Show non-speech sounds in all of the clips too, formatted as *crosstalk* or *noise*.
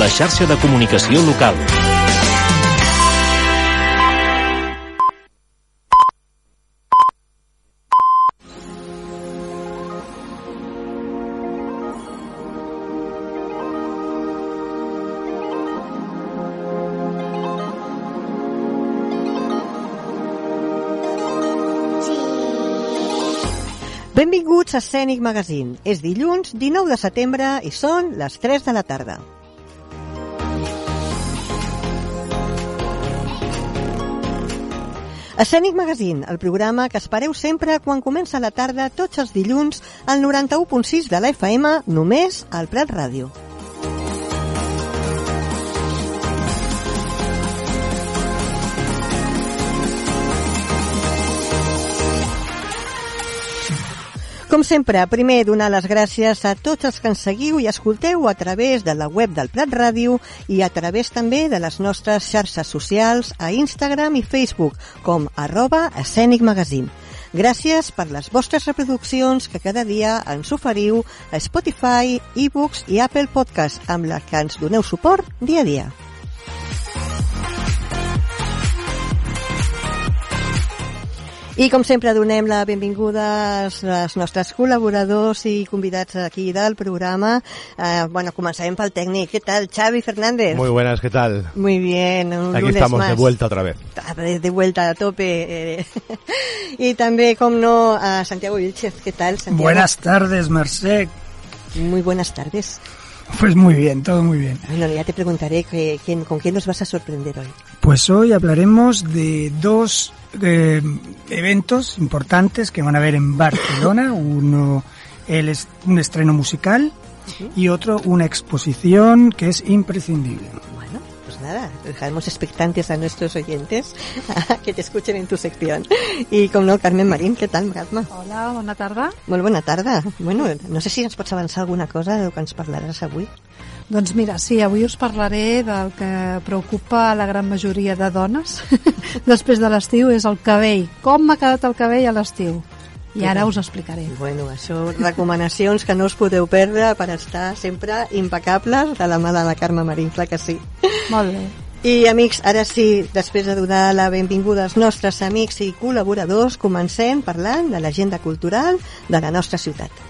la xarxa de comunicació local. Benvinguts a Scenic Magazine. És dilluns 19 de setembre i són les 3 de la tarda. Escènic Magazine, el programa que espereu sempre quan comença la tarda tots els dilluns al 91.6 de la FM, només al Prat Ràdio. Com sempre, primer donar les gràcies a tots els que ens seguiu i escolteu a través de la web del Prat Ràdio i a través també de les nostres xarxes socials a Instagram i Facebook com arroba escènic magazine. Gràcies per les vostres reproduccions que cada dia ens oferiu a Spotify, eBooks i Apple Podcast amb la que ens doneu suport dia a dia. I com sempre donem la benvinguda als, als nostres col·laboradors i convidats aquí del programa. Eh, bueno, començarem pel tècnic. ¿Qué tal, Xavi Fernández? Muy buenas, ¿qué tal? Muy bien. Un Aquí lunes estamos más. de vuelta otra vez. De, de vuelta a tope. Eh. *laughs* y también, como no, a Santiago Vilchez. ¿Qué tal, Santiago? Buenas tardes, Merced. Muy buenas tardes. Pues muy bien, todo muy bien. Bueno, ya te preguntaré que, quién, con quién nos vas a sorprender hoy. Pues hoy hablaremos de dos eh, eventos importantes que van a haber en Barcelona. Uno, el es- un estreno musical y otro, una exposición que es imprescindible. Bueno, pues nada, dejaremos expectantes a nuestros oyentes a que te escuchen en tu sección. Y como no, Carmen Marín, què tal, Gatma? Hola, bona tarda. Molt bona tarda. Bueno, no sé si ens pots avançar alguna cosa del que ens parlaràs avui. Doncs mira, sí, avui us parlaré del que preocupa a la gran majoria de dones *laughs* després de l'estiu, és el cabell. Com m'ha quedat el cabell a l'estiu? I ara us explicaré. Bueno, això, recomanacions que no us podeu perdre per estar sempre impecables de la mà de la Carme Marín, clar que sí. Molt bé. I amics, ara sí, després de donar la benvinguda als nostres amics i col·laboradors, comencem parlant de l'agenda cultural de la nostra ciutat.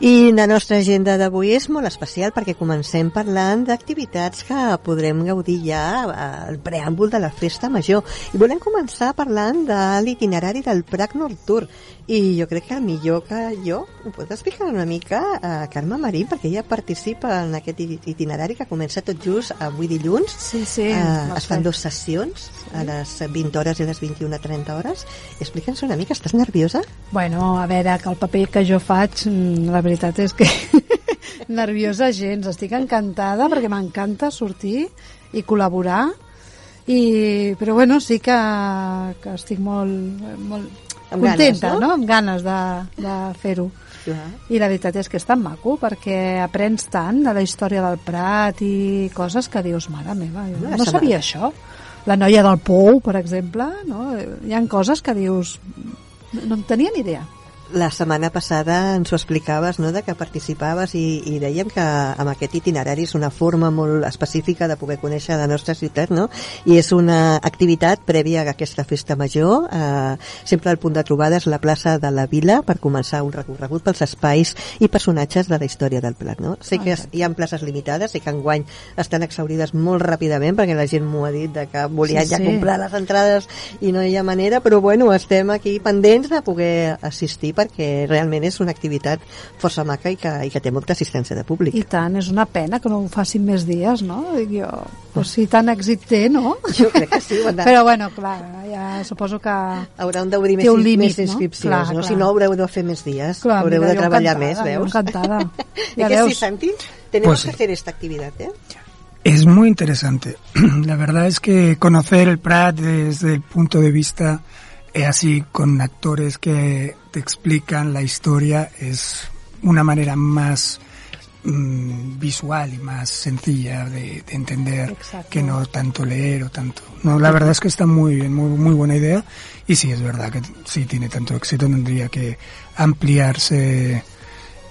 I la nostra agenda d'avui és molt especial perquè comencem parlant d'activitats que podrem gaudir ja al preàmbul de la festa major. I volem començar parlant de l'itinerari del Prat Nord Tour. I jo crec que millor que jo ho pot explicar una mica a Carme Marín perquè ella participa en aquest itinerari que comença tot just avui dilluns. Sí, sí. Eh, les es fan dues sessions a les 20 hores i a les 21.30 hores. Explica'ns una mica, estàs nerviosa? Bueno, a veure, que el paper que jo faig, mm, la veritat és que *laughs* nerviosa gens. Estic encantada perquè m'encanta sortir i col·laborar. I, però bueno, sí que, que estic molt, molt Amb ganes, contenta, no? no? Amb ganes de, de fer-ho. I la veritat és que és tan maco perquè aprens tant de la història del Prat i coses que dius, mare meva, jo No, no sabia això. La noia del Pou, per exemple, no? hi han coses que dius, no en tenia ni idea. La setmana passada ens ho explicaves, no?, de que participaves i, i dèiem que amb aquest itinerari és una forma molt específica de poder conèixer la nostra ciutat, no? I és una activitat prèvia a aquesta festa major. Eh, sempre el punt de trobada és la plaça de la Vila per començar un recorregut pels espais i personatges de la història del Plat, no? Sé que hi ha places limitades, sé que enguany estan exaurides molt ràpidament perquè la gent m'ho ha dit de que volien Sí, ja sí. comprar les entrades i no hi ha manera, però bueno, estem aquí pendents de poder assistir perquè realment és una activitat força maca i que, i que té molta assistència de públic. I tant, és una pena que no ho facin més dies, no? Dic jo, pues si tant èxit té, no? *laughs* Jo crec que sí, de... Però bueno, clar, ja suposo que... Hauran d'obrir més, un límit, més no? inscripcions, Clar, no? clar. Si no, haureu de fer més dies, Clar, haureu mira, de treballar encantada, més, jo veus? encantada. ¿Y *laughs* Ja que sí. Santi? Tenemos Pues que hacer esta actividad, ¿eh? Es muy interesante. *clears throat* La verdad es que conocer el Prat desde el punto de vista eh, así con actores que te explican la historia es una manera más mm, visual y más sencilla de, de entender Exacto. que no tanto leer o tanto. No, la verdad es que está muy bien, muy, muy buena idea y sí es verdad que si tiene tanto éxito tendría que ampliarse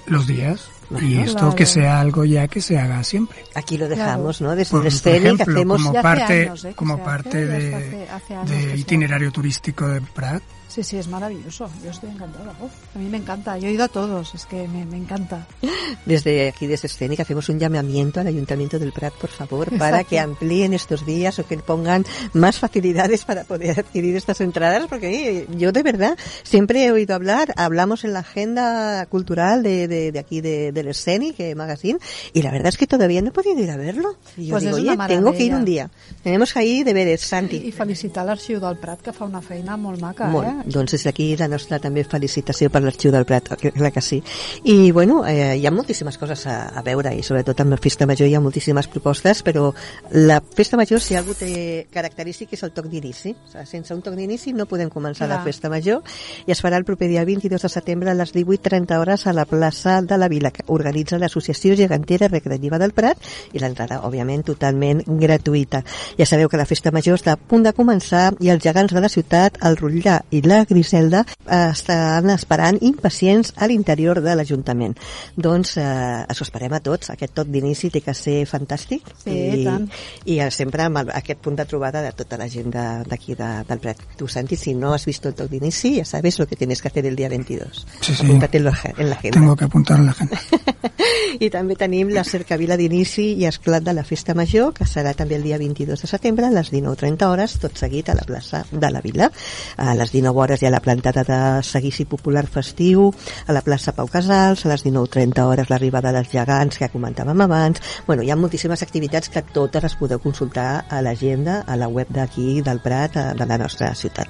los días y esto claro. que sea algo ya que se haga siempre. Aquí lo dejamos, ¿no? Desde Por, el por ejemplo, hacemos... como parte, años, ¿eh? que como parte hace, de, hace- hace de que itinerario turístico de Prat. Sí, sí, es maravilloso. Yo estoy encantada. Uf, a mí me encanta. Yo he ido a todos, es que me, me encanta. *laughs* Desde aquí, desde Escénica, hacemos un llamamiento al Ayuntamiento del Prat, por favor, para que amplíen estos días o que pongan más facilidades para poder adquirir estas entradas, porque yo de verdad siempre he oído hablar, hablamos en la agenda cultural de, de, de aquí de, del Escénic eh, Magazine, y la verdad es que todavía no he podido ir a verlo. Y yo Pues digo, oye, tengo que ir un día. Tenemos ahí deberes, I, Santi. i felicitar l'Arxiu del Prat, que fa una feina molt maca, Molt. eh? Doncs des d'aquí la nostra també felicitació per l'Arxiu del Prat, clar que sí. I bueno, eh, hi ha moltíssimes coses a, a veure i sobretot amb la Festa Major hi ha moltíssimes propostes, però la Festa Major si algú té característic és el toc d'inici. O sigui, sense un toc d'inici no podem començar Clar. la Festa Major i es farà el proper dia 22 de setembre a les 18.30 hores a la plaça de la Vila que organitza l'Associació Gegantera Recreativa del Prat i l'entrada, òbviament, totalment gratuïta. Ja sabeu que la Festa Major està a punt de començar i els gegants de la ciutat, el Rotllà i la Griselda, eh, estan esperant impacients a l'interior de l'Ajuntament. Doncs eh, això esperem a tots. Aquest toc d'inici té que ser fantàstic Sí, i, tant. i sempre amb el, aquest punt de trobada de tota la gent de- d'aquí de, del Prat. Tu, Santi, si no has visto el toc d'inici, ya sabes lo que tienes que hacer el día 22. Sí, sí. Apúntatelo en l'agenda. Tengo que apuntar a la gente. *laughs* I també tenim la cercavila d'inici i esclat de la Festa Major, que serà també el dia 22 de setembre a les 19.30 hores, tot seguit a la plaça de la Vila. A les 19 hores hi ha la plantada de seguici popular festiu, a la plaça Pau Casals, a les 19.30 hores l'arribada dels gegants que comentàvem abans. Bueno, hi ha moltíssimes activitats que totes les podeu consultar a l'agenda, a la web d'aquí, del Prat, eh, de la nostra ciutat.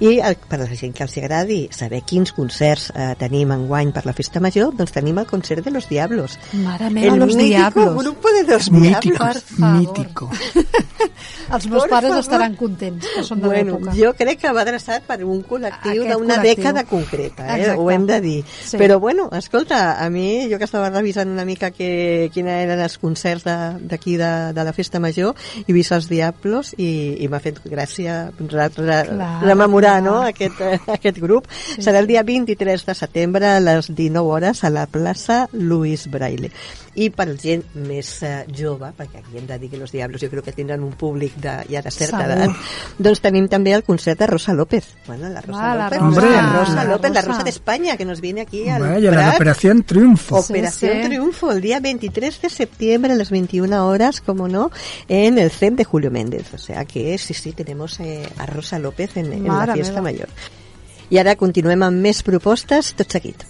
I el, per a la gent que els agradi saber quins concerts eh, tenim enguany per la Festa Major, doncs tenim el concert de los Diablos. Mare meva, el los mítico diablos. grupo de los mítico, Diablos. Favor. mítico. *laughs* *laughs* Els meus Por pares favor. estaran contents, que són de Bueno, l'època. jo crec que va adreçat per un col·lectiu Aquest d'una dècada concreta, eh? Exacte. ho hem de dir. Sí. Però bueno, escolta, a mi, jo que estava revisant una mica que, quina eren els concerts de- d'aquí de, de, de la Festa Major, he vist els Diablos i, i m'ha fet gràcia re, re, Clar, rememorar clar. no? aquest, eh, aquest grup. Serà el dia 23 de setembre a les 19 hores a la plaça Luis Braille. I per gent més eh, jove, perquè aquí hem de dir que los Diablos jo crec que tindran un públic de, ja de certa Segur. edat, doncs tenim també el concert de Rosa López. Bueno, la Rosa Ah, la López, Rosa, Hombre, la Rosa la López, la Rosa. Rosa de España, que nos viene aquí al Vaya, la Prat. Operación Triunfo. Operación Sí, sí. Triunfo, el día 23 de septiembre a las 21 horas, como no, en el CEM de Julio Méndez. O sea que sí, sí, tenemos eh, a Rosa López en, en la fiesta meva. mayor. I ara continuem amb més propostes, tot seguit.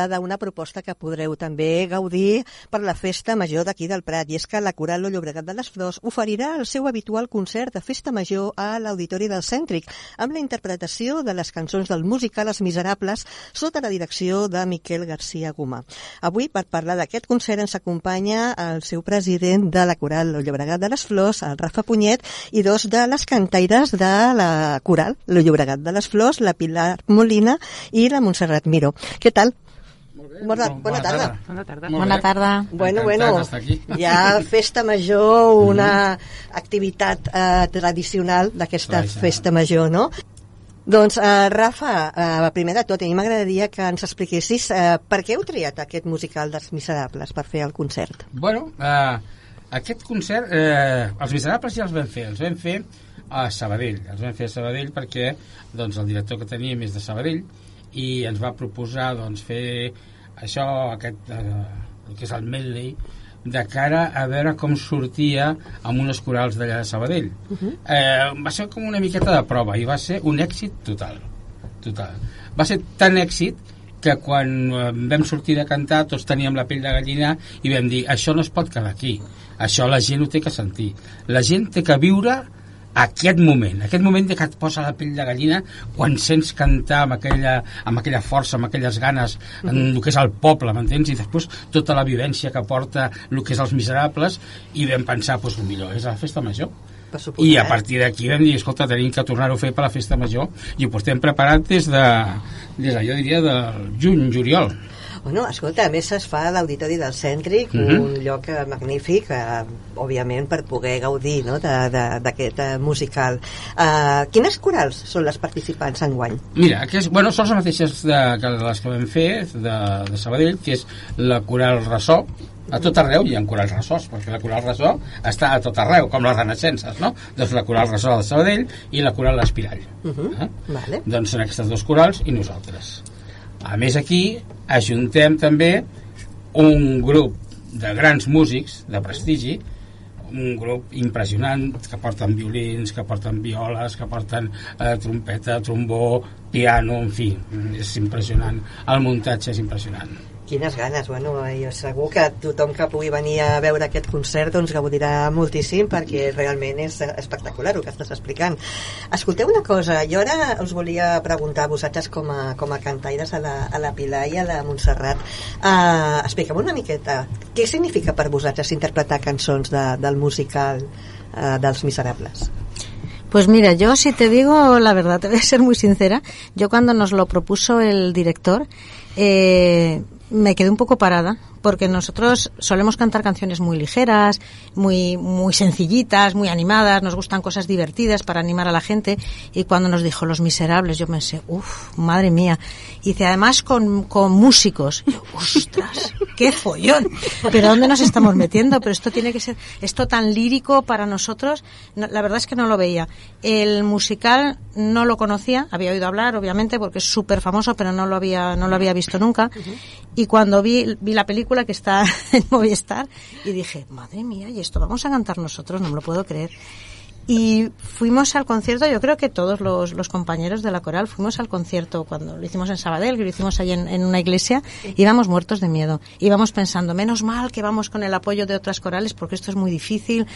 Parlar d'una proposta que podreu també gaudir per la Festa Major d'aquí del Prat, i és que la Coral Lo Llobregat de les Flors oferirà el seu habitual concert de Festa Major a l'Auditori del Cèntric, amb la interpretació de les cançons del musical Els Miserables sota la direcció de Miquel García Gomà. Avui, per parlar d'aquest concert, ens acompanya el seu president de la Coral Lo Llobregat de les Flors, el Rafa Punyet, i dos de les cantaires de la Coral Lo Llobregat de les Flors, la Pilar Molina i la Montserrat Miró. Què tal? Bona, bona tarda. Bona tarda. Bona tarda. Bueno, bueno, hi ha *laughs* festa major, una activitat eh, tradicional d'aquesta festa major, no? Doncs, eh, Rafa, eh, primer de tot, a mi m'agradaria que ens expliquessis eh, per què heu triat aquest musical dels Miserables per fer el concert. Bueno, eh, aquest concert, eh, els Miserables ja els vam fer, els vam fer a Sabadell, els vam fer a Sabadell perquè doncs, el director que teníem és de Sabadell i ens va proposar doncs, fer això, aquest, eh, el que és el medley, de cara a veure com sortia amb unes corals d'allà de Sabadell. Uh -huh. eh, va ser com una miqueta de prova i va ser un èxit total. total. Va ser tan èxit que quan eh, vam sortir de cantar tots teníem la pell de gallina i vam dir això no es pot quedar aquí això la gent ho té que sentir la gent té que viure aquest moment, aquest moment de que et posa la pell de gallina quan sents cantar amb aquella, amb aquella força, amb aquelles ganes en el que és el poble, m'entens? I després tota la vivència que porta el que és els miserables i vam pensar, doncs el millor és la festa major suposar, i a partir d'aquí vam dir, escolta, tenim que tornar-ho a fer per la festa major i ho portem preparat des de, des de jo diria, del juny, juliol. Bueno, escolta, a més es fa a l'Auditori del Cèntric, Mhm. un lloc eh, magnífic, eh, òbviament per poder gaudir no, d'aquest eh, musical. Eh, quines corals són les participants en guany? Mira, que és, bueno, són les mateixes de, que les que vam fer de, de Sabadell, que és la coral ressò, a tot arreu hi ha corals ressorts, perquè la coral ressò està a tot arreu, com les renaixences, no? Doncs la coral ressò de Sabadell i la coral espirall. Mhm, eh? vale. Doncs són aquestes dos corals i nosaltres. A més aquí ajuntem també un grup de grans músics de prestigi un grup impressionant que porten violins, que porten violes, que porten eh, trompeta, trombó, piano, en fi, és impressionant. El muntatge és impressionant. Quines ganes, bueno, jo segur que tothom que pugui venir a veure aquest concert doncs gaudirà moltíssim perquè realment és espectacular el que estàs explicant. Escolteu una cosa, jo ara us volia preguntar a vosaltres com a, com a cantaires a la, a la Pilar i a la Montserrat uh, expliqueu una miqueta què significa per vosaltres interpretar cançons de, del musical uh, dels Miserables? Pues mira, yo si te digo la verdad, te voy a ser muy sincera, yo cuando nos lo propuso el director, eh, me quedé un poco parada porque nosotros solemos cantar canciones muy ligeras, muy muy sencillitas, muy animadas, nos gustan cosas divertidas para animar a la gente y cuando nos dijo Los Miserables yo pensé, uff, madre mía. Y dice, además con, con músicos. Ostras, qué follón. Pero ¿dónde nos estamos metiendo? Pero esto tiene que ser, esto tan lírico para nosotros, no, la verdad es que no lo veía. El musical no lo conocía, había oído hablar, obviamente, porque es súper famoso, pero no lo había, no lo había visto nunca. Y cuando vi, vi la película que está *laughs* en Movistar, y dije, madre mía, y esto vamos a cantar nosotros, no me lo puedo creer. Y fuimos al concierto, yo creo que todos los, los compañeros de la coral fuimos al concierto cuando lo hicimos en Sabadell, que lo hicimos allí en, en una iglesia, íbamos muertos de miedo. Íbamos pensando, menos mal que vamos con el apoyo de otras corales porque esto es muy difícil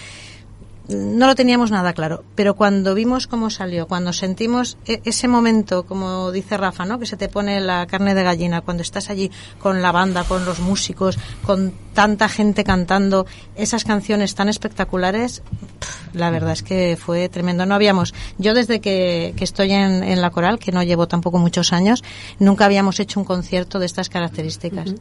no lo teníamos nada claro, pero cuando vimos cómo salió, cuando sentimos e- ese momento, como dice Rafa, ¿no? que se te pone la carne de gallina, cuando estás allí con la banda, con los músicos, con tanta gente cantando esas canciones tan espectaculares, la verdad es que fue tremendo. No habíamos, yo desde que, que estoy en, en la coral, que no llevo tampoco muchos años, nunca habíamos hecho un concierto de estas características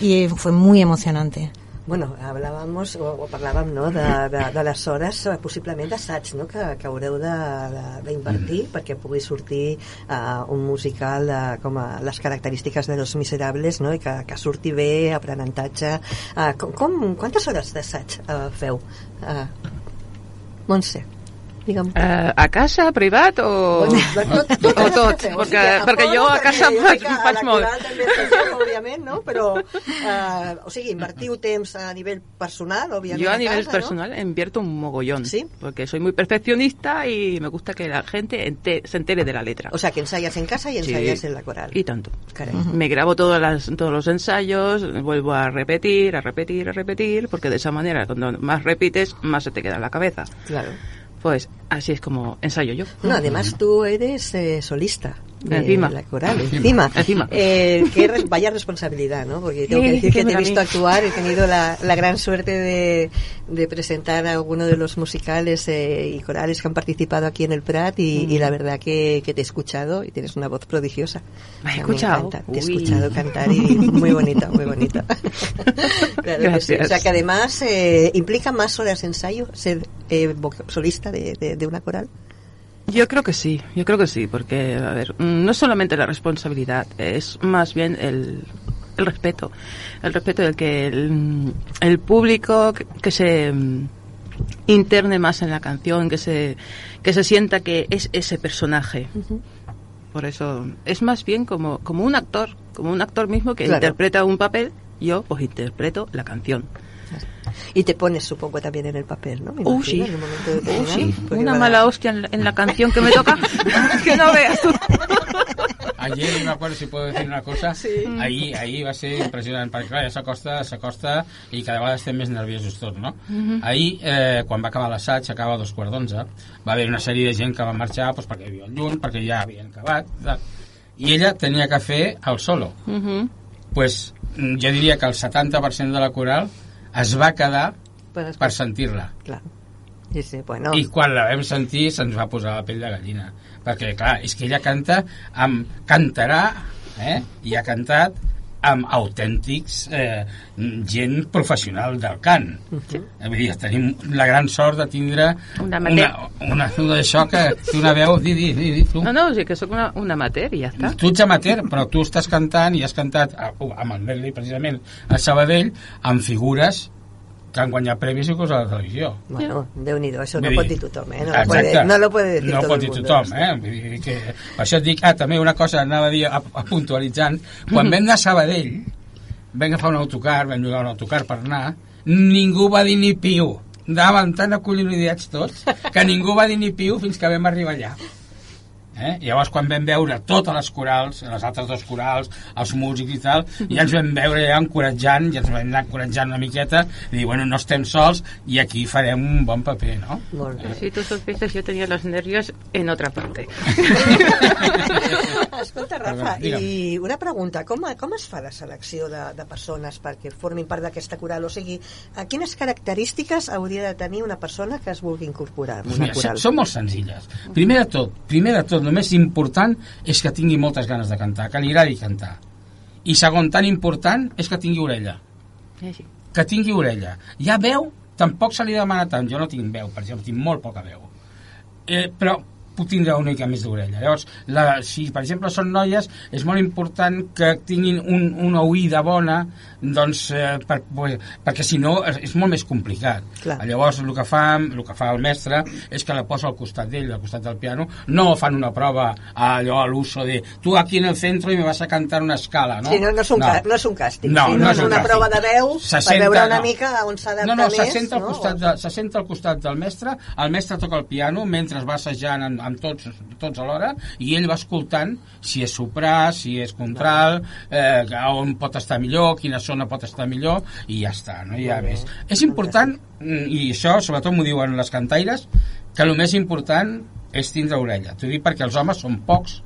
y fue muy emocionante. Bueno, hablàvem, o, o parlàvem no, de, de, de les hores, eh, possiblement d'assaig no, que, que haureu d'invertir perquè pugui sortir uh, un musical de, com a les característiques de Los Miserables no, i que, que surti bé, aprenentatge. Uh, com, com, quantes hores d'assaig uh, feu? Uh, Montse. Digue'm. Eh, a casa, privat o, Bueno, tot, tot o tot? O Perquè, sigui, a perquè jo a casa jo faig, a faig la molt. també òbviament, no? Però, eh, o sigui, invertiu temps a nivell personal, òbviament, Yo a nivel casa, personal invierto un mogollón. ¿Sí? Porque soy muy perfeccionista y me gusta que la gente ente- se entere de la letra. ¿no? O sea, que ensayas en casa y Sí. ensayas en la coral. Y tanto. Caray. Me grabo todas las, todos los ensayos, vuelvo a repetir, a repetir, a repetir, porque de esa manera, cuando más repites, más se te queda en la cabeza. Claro. Pues así es como ensayo yo. No, además tú eres eh, solista. De Encima. la coral, encima. Encima. Eh, qué res- vaya responsabilidad, ¿no? Porque tengo que decir que te he visto actuar, he tenido la, la gran suerte de, de presentar a alguno de los musicales eh, y corales que han participado aquí en el Prat y, y la verdad que, que te he escuchado y tienes una voz prodigiosa. ¿Me has O sea, escuchado? encanta. Te he escuchado cantar y *laughs* muy bonita, muy bonita. *laughs* claro que sí. O sea que además eh, implica más horas de ensayo ser eh, solista de, de- de una coral. Yo creo que sí, yo creo que sí, porque, a ver, mm, no es solamente la responsabilidad, es más bien el, el respeto. El respeto de que el, el público que, que se mm, interne más en la canción, que se, que se sienta que es ese personaje. Por eso es más bien como, como un actor, como un actor mismo que Claro. interpreta un papel, yo pues interpreto la canción. Y te pones, supongo, también en el papel, ¿no? Uh, sí. en un momento Uh, sí, una mala hostia en la, en la canción que me toca, *laughs* que no veas tú. Ayer, me acuerdo si puedo decir una cosa, ahir, ahir va ser impressionant, perquè clar, ja s'acosta, s'acosta i cada vegada estem més nerviosos tots, no? Ahir, eh, quan va acabar l'assaig, acaba a dos quarts d'onze, va haver una sèrie de gent que va marxar doncs, perquè hi havia un lluny, perquè ja havien acabat, tal. i ella tenia que fer el solo. Ujú. pues, mm, jo diria que el 70% de la coral es va quedar Per per sentir-la. Sí, sí, bueno. I quan la vam sentir se'ns va posar la pell de gallina. Perquè, clar, és que ella canta amb... cantarà, eh? I ha cantat amb autèntics eh, gent professional del cant. Sí. Vull dir, tenim la gran sort de tindre Una una, una, una d'això que té una veu... Di, di, di, di, tu. No, no, sí que sóc una, una amateur i ja està. Tu ets amateur, però tu estàs cantant i has cantat uh, amb el Medley, precisament, a Sabadell, amb figures que han guanyat premis i coses a la televisió. Bueno, Déu-n'hi-do, això no Vull pot dir- dir tothom, eh? No, Exacte. puede, no lo puede decir no todo pot dir mundo. tothom, eh? Vull dir que, per això et dic, ah, també una cosa anava a dir, a, a puntualitzant, quan vam anar a Sabadell, vam agafar un autocar, vam llogar un autocar per anar, ningú va dir ni piu. Anàvem tan acollonidats tots que ningú va dir ni piu fins que vam arribar allà. Eh? Llavors, quan vam veure totes les corals, les altres dos corals, els músics i tal, ja ens vam veure allà encoratjant, ja ens vam anar encoratjant una miqueta, i dir, bueno, no estem sols, i aquí farem un bon paper, no? Molt bé. Si tú supieses, yo tenía los nervios en otra parte. *laughs* Escolta, Rafa, digue'm. i una pregunta, com, com es fa la selecció de, de persones perquè formin part d'aquesta coral? O sigui, a quines característiques hauria de tenir una persona que es vulgui incorporar en una coral? són molt senzilles. Primer de tot, primer de tot, el més important és que tingui moltes ganes de cantar, que li agradi cantar. I segon, tan important, és que tingui orella. Sí. Que tingui orella. Ja veu, tampoc se li demana tant. Jo no tinc veu, per exemple, tinc molt poca veu. Eh, però puc tindre una mica més d'orella. Llavors, la, si per exemple són noies, és molt important que tinguin un, una oïda bona, doncs, eh, per, per, perquè si no és, és molt més complicat. Clar. Llavors, el que, fa, el que fa el mestre és que la posa al costat d'ell, al costat del piano, no fan una prova allò a l'uso de tu aquí en el centro i me vas a cantar una escala, no? Sí, no, no, és un, Ca, no és un càsting, No, sí, no no, és és un una càsting. prova de veu Se per senta, veure una no. mica on s'adapta no, no, se més. senta, al costat de, se senta al costat del mestre, el mestre toca el piano mentre va assajant amb, amb tots, tots alhora i ell va escoltant si és soprà, si és contralt, eh, on pot estar millor, quina zona pot estar millor i ja està, no bé. més. És important, mm, i això sobretot m'ho diuen les cantaires, que el més important és tindre orella. T'ho dic perquè els homes són pocs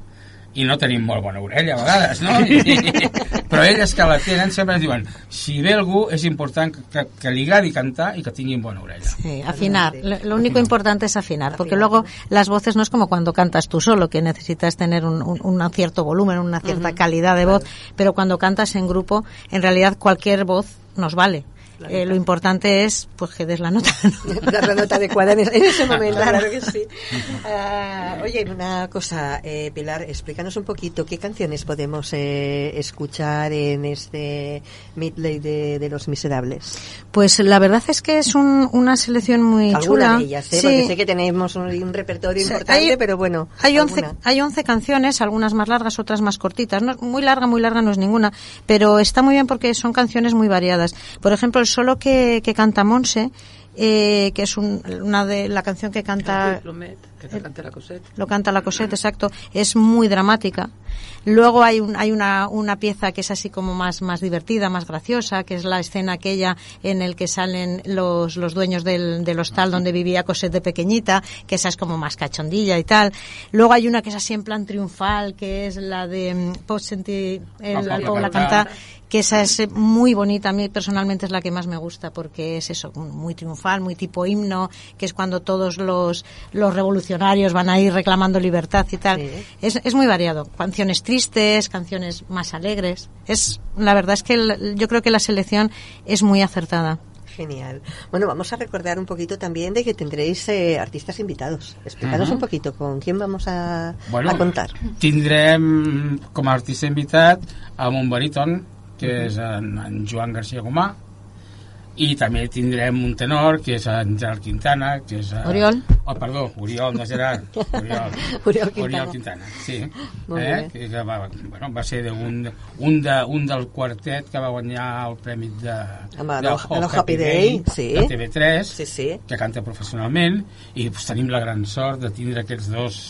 i no tenim molt bona orella a vegades, no? I, *laughs* però elles que la tenen sempre ens diuen si ve algú és important que, que, que li agradi cantar i que tinguin bona orella. Sí, afinar. Lo, lo único importante es afinar, porque luego las voces no es como cuando cantas tú solo, que necesitas tener un, un- un cierto volumen, una cierta calidad de voz, pero cuando cantas en grupo, en realidad cualquier voz nos vale. Eh, lo importante es pues que des la nota. ¿no? *laughs* Dar la nota adecuada en ese- en ese momento, *laughs* claro que sí. Ah, oye, una cosa, eh, Pilar, explícanos un poquito qué canciones podemos eh, escuchar en este medley de, de Los Miserables. Pues la verdad es que es un- una selección muy Alguna chula. de ellas, ¿eh? Sí. porque sé que tenemos un, un repertorio importante, hay- pero bueno. Hay 11, alguna. hay 11 canciones, algunas más largas, otras más cortitas. No, muy larga, muy larga no es ninguna, pero está muy bien porque son canciones muy variadas. Por ejemplo, el solo que, que canta Monse, eh, que es un- una de la canción que canta Plumet, que te cante la Cosette. lo canta la Cosette, exacto, es muy dramática. Luego hay, un, hay una, una pieza que es así como más, más divertida, más graciosa, que es la escena aquella en el que salen los, los dueños del, del hostal donde vivía Cosette de pequeñita, que esa es como más cachondilla y tal. Luego hay una que es así en plan triunfal, que es la de mm, Pot Sentir el, Poble Poble Cantar. Que esa es muy bonita, a mí personalmente es la que más me gusta porque es eso, muy triunfal, muy tipo himno, que es cuando todos los, los revolucionarios van a ir reclamando libertad y tal. Sí. Es, es muy variado, canciones tristes, canciones más alegres. Es, la verdad es que el- yo creo que la selección es muy acertada. Genial. Bueno, vamos a recordar un poquito también de que tendréis eh, artistas invitados. Explícanos un poquito con quién vamos a, Bueno, a contar. Tindrem com a artista invitat amb un baríton, que és en, en Joan García Gomà, i també tindrem un tenor, que és en Gerard Quintana, que és... eh, Oriol. Oh, perdó, Oriol, no Gerard. Oriol. *laughs* Oriol Quintana. Oriol Quintana, sí. Molt eh? Que, va, bueno, va ser d'un un, de, un del quartet que va guanyar el premi de, el de No- el No Happy Day, sí. de TV3 Sí, sí. que canta professionalment i pues, tenim la gran sort de tindre aquests dos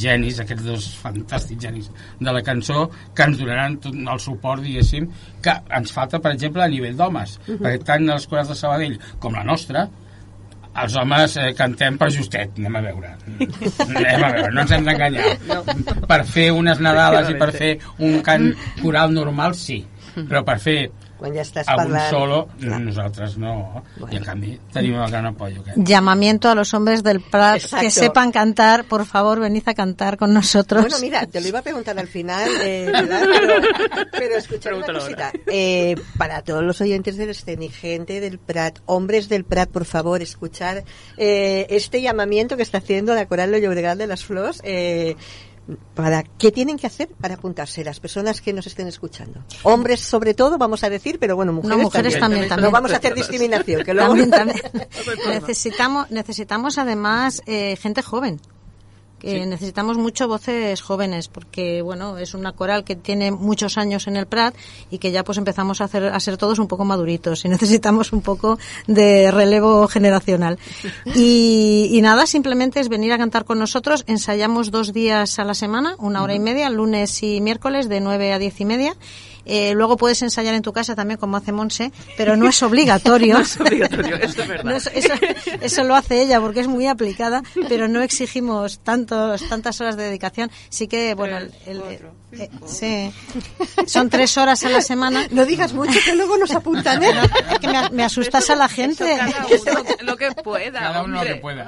genis, aquests dos fantàstics genis de la cançó que ens donaran tot el suport, diguéssim, que ens falta, per exemple, a nivell d'homes, Mhm. perquè tant les escoles de Sabadell com la nostra, els homes eh, cantem per justet, anem a veure. anem a veure, no ens hem d'enganyar. Per fer unes Nadales i per fer un cant coral normal, sí, però per fer Quan ja estàs parlant... solo, Clar. nosaltres no. Bueno. I en canvi tenim el gran apoyo. Llamamiento a los hombres del Prat Exacto. que sepan cantar, por favor, venid a cantar con nosotros. Bueno, mira, te lo iba a preguntar al final, eh, pero, pero una cosita. Eh, para todos los oyentes del gente del Prat, hombres del Prat, por favor, escuchar eh, este llamamiento que está haciendo la Coral Lo Llobregat de las Flores. Eh, para qué tienen que hacer para apuntarse las personas que nos estén escuchando hombres sobre todo vamos a decir pero bueno mujeres, No, mujeres también, no también. vamos a hacer discriminación que luego También, también. *laughs* necesitamos, necesitamos además eh, gente joven. Que necesitamos mucho voces jóvenes porque bueno es una coral que tiene muchos años en el Prat y que ya pues empezamos a hacer a ser todos un poco maduritos y *laughs* necesitamos un poco de relevo generacional. *laughs* Y, y nada simplemente es venir a cantar con nosotros. Ensayamos dos días a la semana una hora y media lunes y miércoles de 9 a diez y media Eh, luego puedes ensayar en tu casa también como hace Monse pero no es *laughs* obligatorio No es obligatorio, eso es verdad. no es- eso, eso lo hace ella porque es muy aplicada, pero no exigimos tantos, tantas horas de dedicación. Sí que, bueno, el- el- eh, sí. son tres horas a la semana. no digas mucho que luego nos apuntan ¿eh? Es que me, me asustas a la gente. Eso cada *laughs* uno lo que pueda. Cada uno lo que pueda.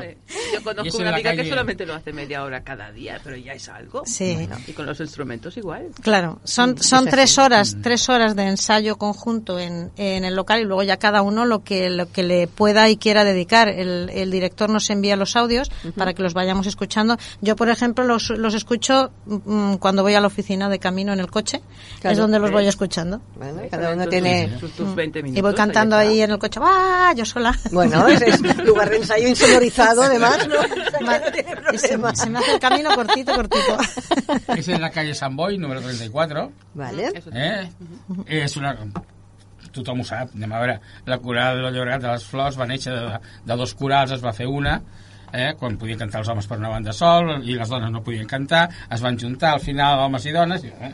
Yo conozco eso una amiga que solamente lo hace media hora cada día, pero ya es algo. Sí. Y con los instrumentos igual. Claro, son, son tres horas, tres horas de ensayo conjunto en, en el local y luego ya cada uno lo que, lo que le pueda y quiera dedicar. El, el director nos envía los audios para que los vayamos escuchando. Yo, por ejemplo, los, los escucho mm, cuando voy a la oficina de camino en el coche. Claro. es donde los voy escuchando. Bueno, cada uno tiene tus- tus 20 minutos. Y voy cantando ahí en el coche, ¡ah! Yo sola. Bueno, es, es lugar de ensayo insonorizado, además, ¿no? *laughs* Tiene se, me hace el camino cortito, cortito. *laughs* *laughs* És en la calle Sant Boi, número 34. Vale. Eso Eh? És una... Tothom ho sap. Anem a veure. La coral de la Llobregat de les Flors va néixer de, de dos corals, es va fer una, eh? quan podien cantar els homes per una banda sol i les dones no podien cantar, es van juntar al final homes i dones, eh?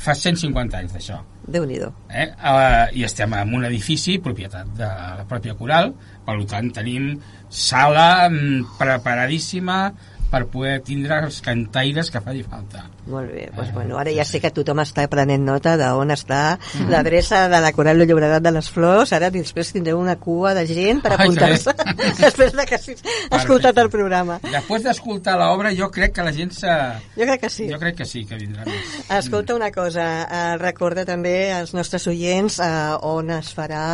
fa 150 anys d'això. Déu-n'hi-do. Eh? Uh, I estem en un edifici propietat de la pròpia coral, per tant tenim sala mm, preparadíssima per poder tindre els cantaires que faci falta. Molt bé, doncs, Eh, bueno, ara ja sé que tothom està prenent nota d'on està l'adreça de la Coral de Llobregat de les Flors, ara després tindreu una cua de gent per apuntar-se *laughs* després de que hagis escoltat el programa. Després d'escoltar l'obra, jo crec que la gent se... Jo crec que sí. Jo crec que sí, que vindrà més. Escolta una cosa, eh, recorda també als nostres oients eh, on es farà,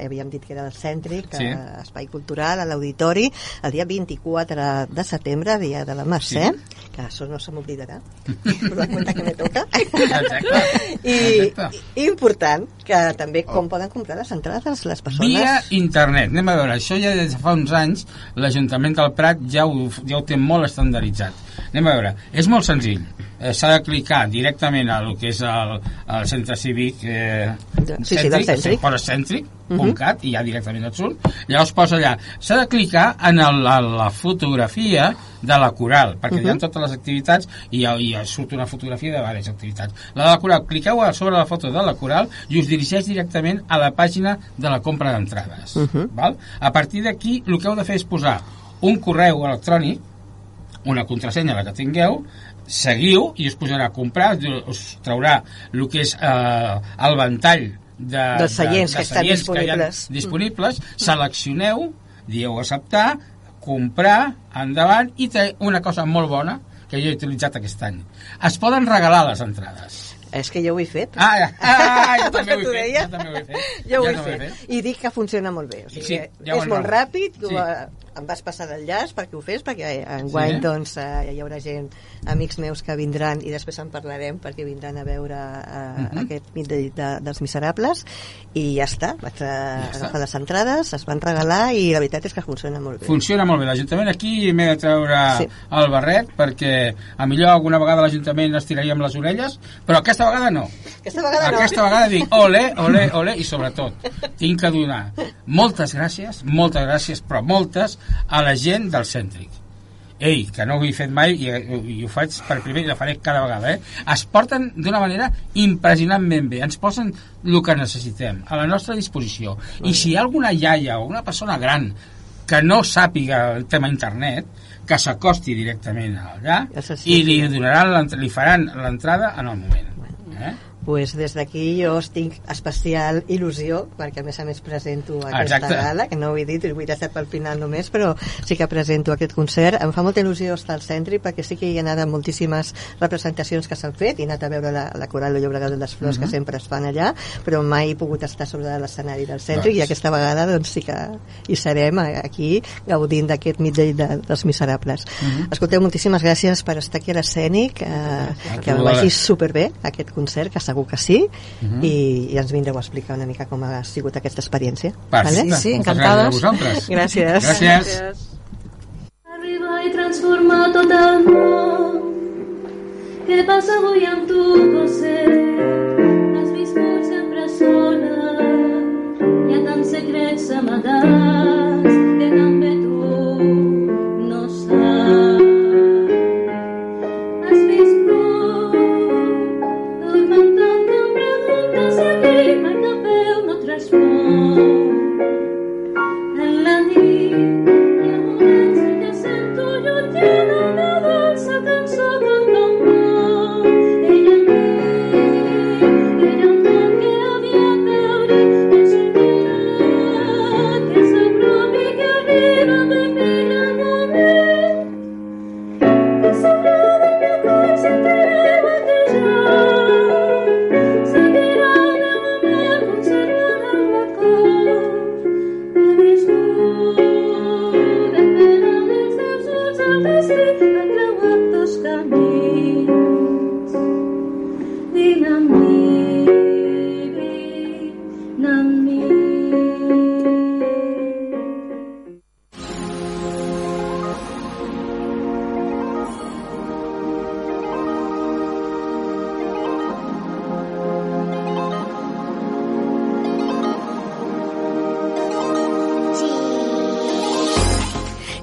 eh, havíem dit que era el Cèntric, Sí. eh, Espai Cultural, a l'Auditori, el dia 24 de setembre, dia de la Mercè, Sí. que això no se m'oblidarà, per la cuenta que me toca. Exacte. I, Exacte. i important, que també com poden comprar les entrades les persones... Via internet. Anem a veure, això ja des de fa uns anys l'Ajuntament del Prat ja ho, ja ho té molt estandarditzat. Anem a veure, és molt senzill. Eh, S'ha de clicar directament a lo que és el, el centre cívic eh, Sí, sí, del Cèntric. posa cèntric, uh cat, i ja directament et surt. Llavors posa allà. S'ha de clicar en el, la, la fotografia de la coral, perquè hi ha totes les activitats i, i surt una fotografia de diverses activitats. La de la coral, cliqueu a sobre la foto de la coral i us dirigeix directament a la pàgina de la compra d'entrades. val? A partir d'aquí, el que heu de fer és posar un correu electrònic, una contrasenya, la que tingueu, seguiu i us posarà a comprar, us traurà el que és eh, el ventall de, Dels seients que estan hi ha disponibles. disponibles, seleccioneu, dieu acceptar, comprar, endavant, i té una cosa molt bona que jo he utilitzat aquest any. Es poden regalar les entrades. És que jo ho he fet. Ah, ja. ah jo *laughs* també ho he fet. Jo també ho he fet. Jo ho Ja he també fet. I dic que funciona molt bé. O sigui, Sí, que ja és molt ràpid, Sí. Em vas passar l'enllaç perquè ho fes, perquè enguany Sí. doncs, eh, hi haurà gent, amics meus que vindran i després en parlarem perquè vindran a veure eh, Mhm. aquest mit de, de, dels miserables i ja està, vaig eh, està. agafar les entrades, es van regalar i la veritat és que funciona molt bé. Funciona molt bé. L'Ajuntament aquí m'he de treure sí. el barret perquè a millor alguna vegada l'Ajuntament es tiraria amb les orelles, però aquesta vegada no. Aquesta vegada no. Aquesta vegada dic ole, ole, ole i sobretot tinc que donar moltes gràcies, moltes gràcies, però moltes a la gent del Cèntric. Ei, que no ho he fet mai i, i ho faig per primer i la faré cada vegada, eh? Es porten d'una manera impressionantment bé. Ens posen el que necessitem a la nostra disposició. I si hi ha alguna iaia o una persona gran que no sàpiga el tema internet, que s'acosti directament allà i li, donaran, li faran l'entrada en el moment. Eh? Pues des d'aquí jo tinc especial il·lusió perquè a més a més presento aquesta Exacte. gala que no ho he dit, ho he deixat pel final només però sí que presento aquest concert em fa molta il·lusió estar al centre perquè sí que hi ha anat moltíssimes representacions que s'han fet he anat a veure la, la Coral de Llobregat de les Flors Mhm. que sempre es fan allà però mai he pogut estar sobre l'escenari del centre Doncs. i aquesta vegada doncs sí que hi serem aquí gaudint d'aquest mit de, de, dels miserables Mhm. escolteu, moltíssimes gràcies per estar aquí a l'escènic eh, que vagi superbé aquest concert, que segur que sí Mhm. i, i ens vindreu a explicar una mica com ha sigut aquesta experiència Perfecte. Sí, sí, encantades. Gràcies. *laughs* Gràcies. Gràcies. Arriba i transforma tot el món. Què passa avui amb tu, José? Has viscut sempre sola. Hi ha tants secrets amagats small and I need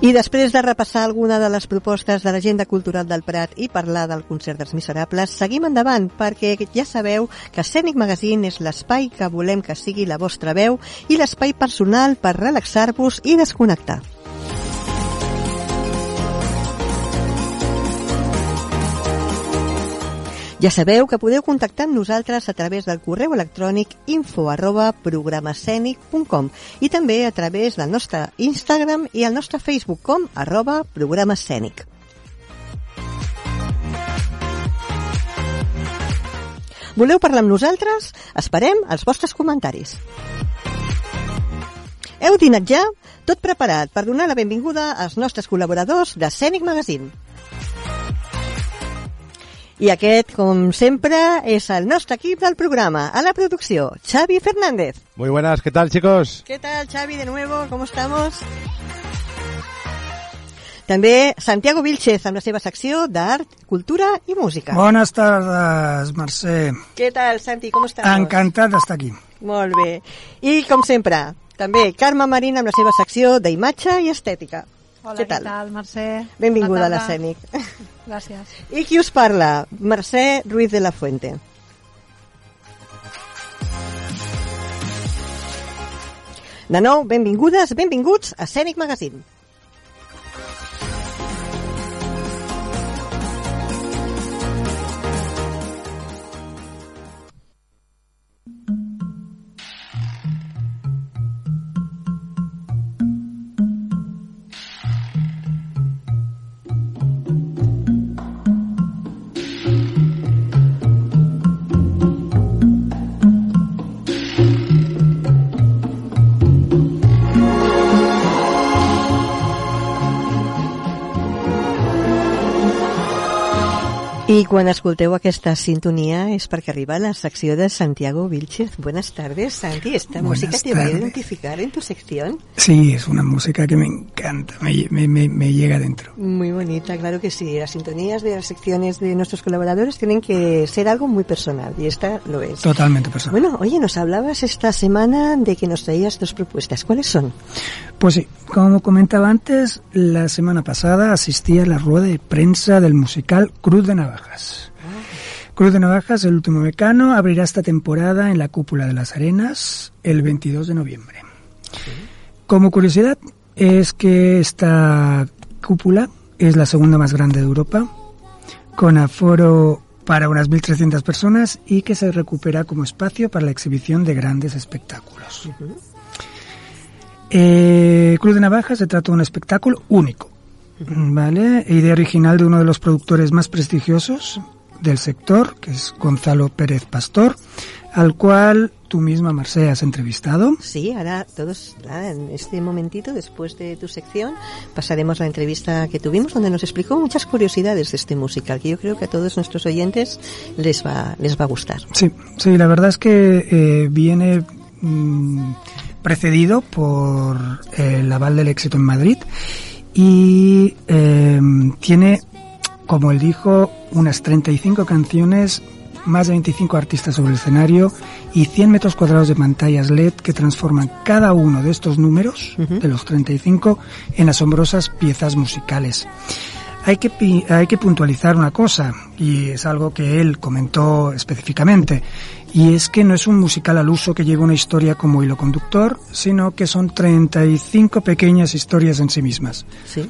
I després de repassar alguna de les propostes de l'agenda cultural del Prat i parlar del concert dels miserables, seguim endavant perquè ja sabeu que Scenic Magazine és l'espai que volem que sigui la vostra veu i l'espai personal per relaxar-vos i desconnectar. Ja sabeu que podeu contactar amb nosaltres a través del correu electrònic info arroba i també a través del nostre Instagram i el nostre Facebook com arroba programescènic. Voleu parlar amb nosaltres? Esperem els vostres comentaris. Heu dinat ja? Tot preparat per donar la benvinguda als nostres col·laboradors de Scenic Magazine. I aquest, com sempre, és el nostre equip del programa. A la producció, Xavi Fernández. Muy buenas, ¿qué tal chicos? ¿Qué tal, Xavi, de nuevo? ¿Cómo estamos? També Santiago Vilchez amb la seva secció d'art, cultura i música. Buenas tardes, Mercè. Què tal, Santi? Com estamos? Encantat d'estar aquí. Molt bé. I, com sempre, també Carme Marín amb la seva secció d'imatge i estètica. Hola, Què tal? què tal, Mercè? Benvinguda a l'escènic. *laughs* Gràcies. I qui us parla? Mercè Ruiz de la Fuente. De nou, benvingudes, benvinguts a Scenic Magazine. I quan escolteu aquesta sintonia és perquè arriba la secció de Santiago Vilchez. Buenas tardes, Santi. Esta Buenas música te va a identificar en tu sección. Sí, es una música que me encanta, me, me, me, me llega dentro. Muy bonita, claro que sí. Las sintonías de las secciones de nuestros colaboradores tienen que ser algo muy personal y esta lo es. Totalmente personal. Bueno, oye, nos hablabas esta semana de que nos traías dos propuestas. ¿Cuáles son? Pues sí, como comentaba antes, la semana pasada asistí a la rueda de prensa del musical Cruz de Navajas. Cruz de Navajas, el último mecano, abrirá esta temporada en la Cúpula de las Arenas el 22 de noviembre. Como curiosidad, es que esta cúpula es la segunda más grande de Europa, con aforo para unas 1.300 personas y que se recupera como espacio para la exhibición de grandes espectáculos. Eh, Cruz de Navaja se trata de un espectáculo único, ¿vale? Idea original de uno de los productores más prestigiosos del sector, que es Gonzalo Pérez Pastor, al cual tú misma, Marcea, has entrevistado. Sí, ahora todos, en este momentito, después de tu sección, pasaremos la entrevista que tuvimos donde nos explicó muchas curiosidades de este musical que yo creo que a todos nuestros oyentes les va, les va a gustar. Sí, sí, la verdad es que eh, viene mm, precedido por eh, el aval del éxito en Madrid y eh, tiene, como él dijo, unas 35 canciones, más de 25 artistas sobre el escenario y 100 metros cuadrados de pantallas LED que transforman cada uno de estos números, de los 35, en asombrosas piezas musicales. Hay que, hay que puntualizar una cosa, y es algo que él comentó específicamente, y es que no es un musical al uso que lleva una historia como hilo conductor, sino que son 35 pequeñas historias en sí mismas. Sí.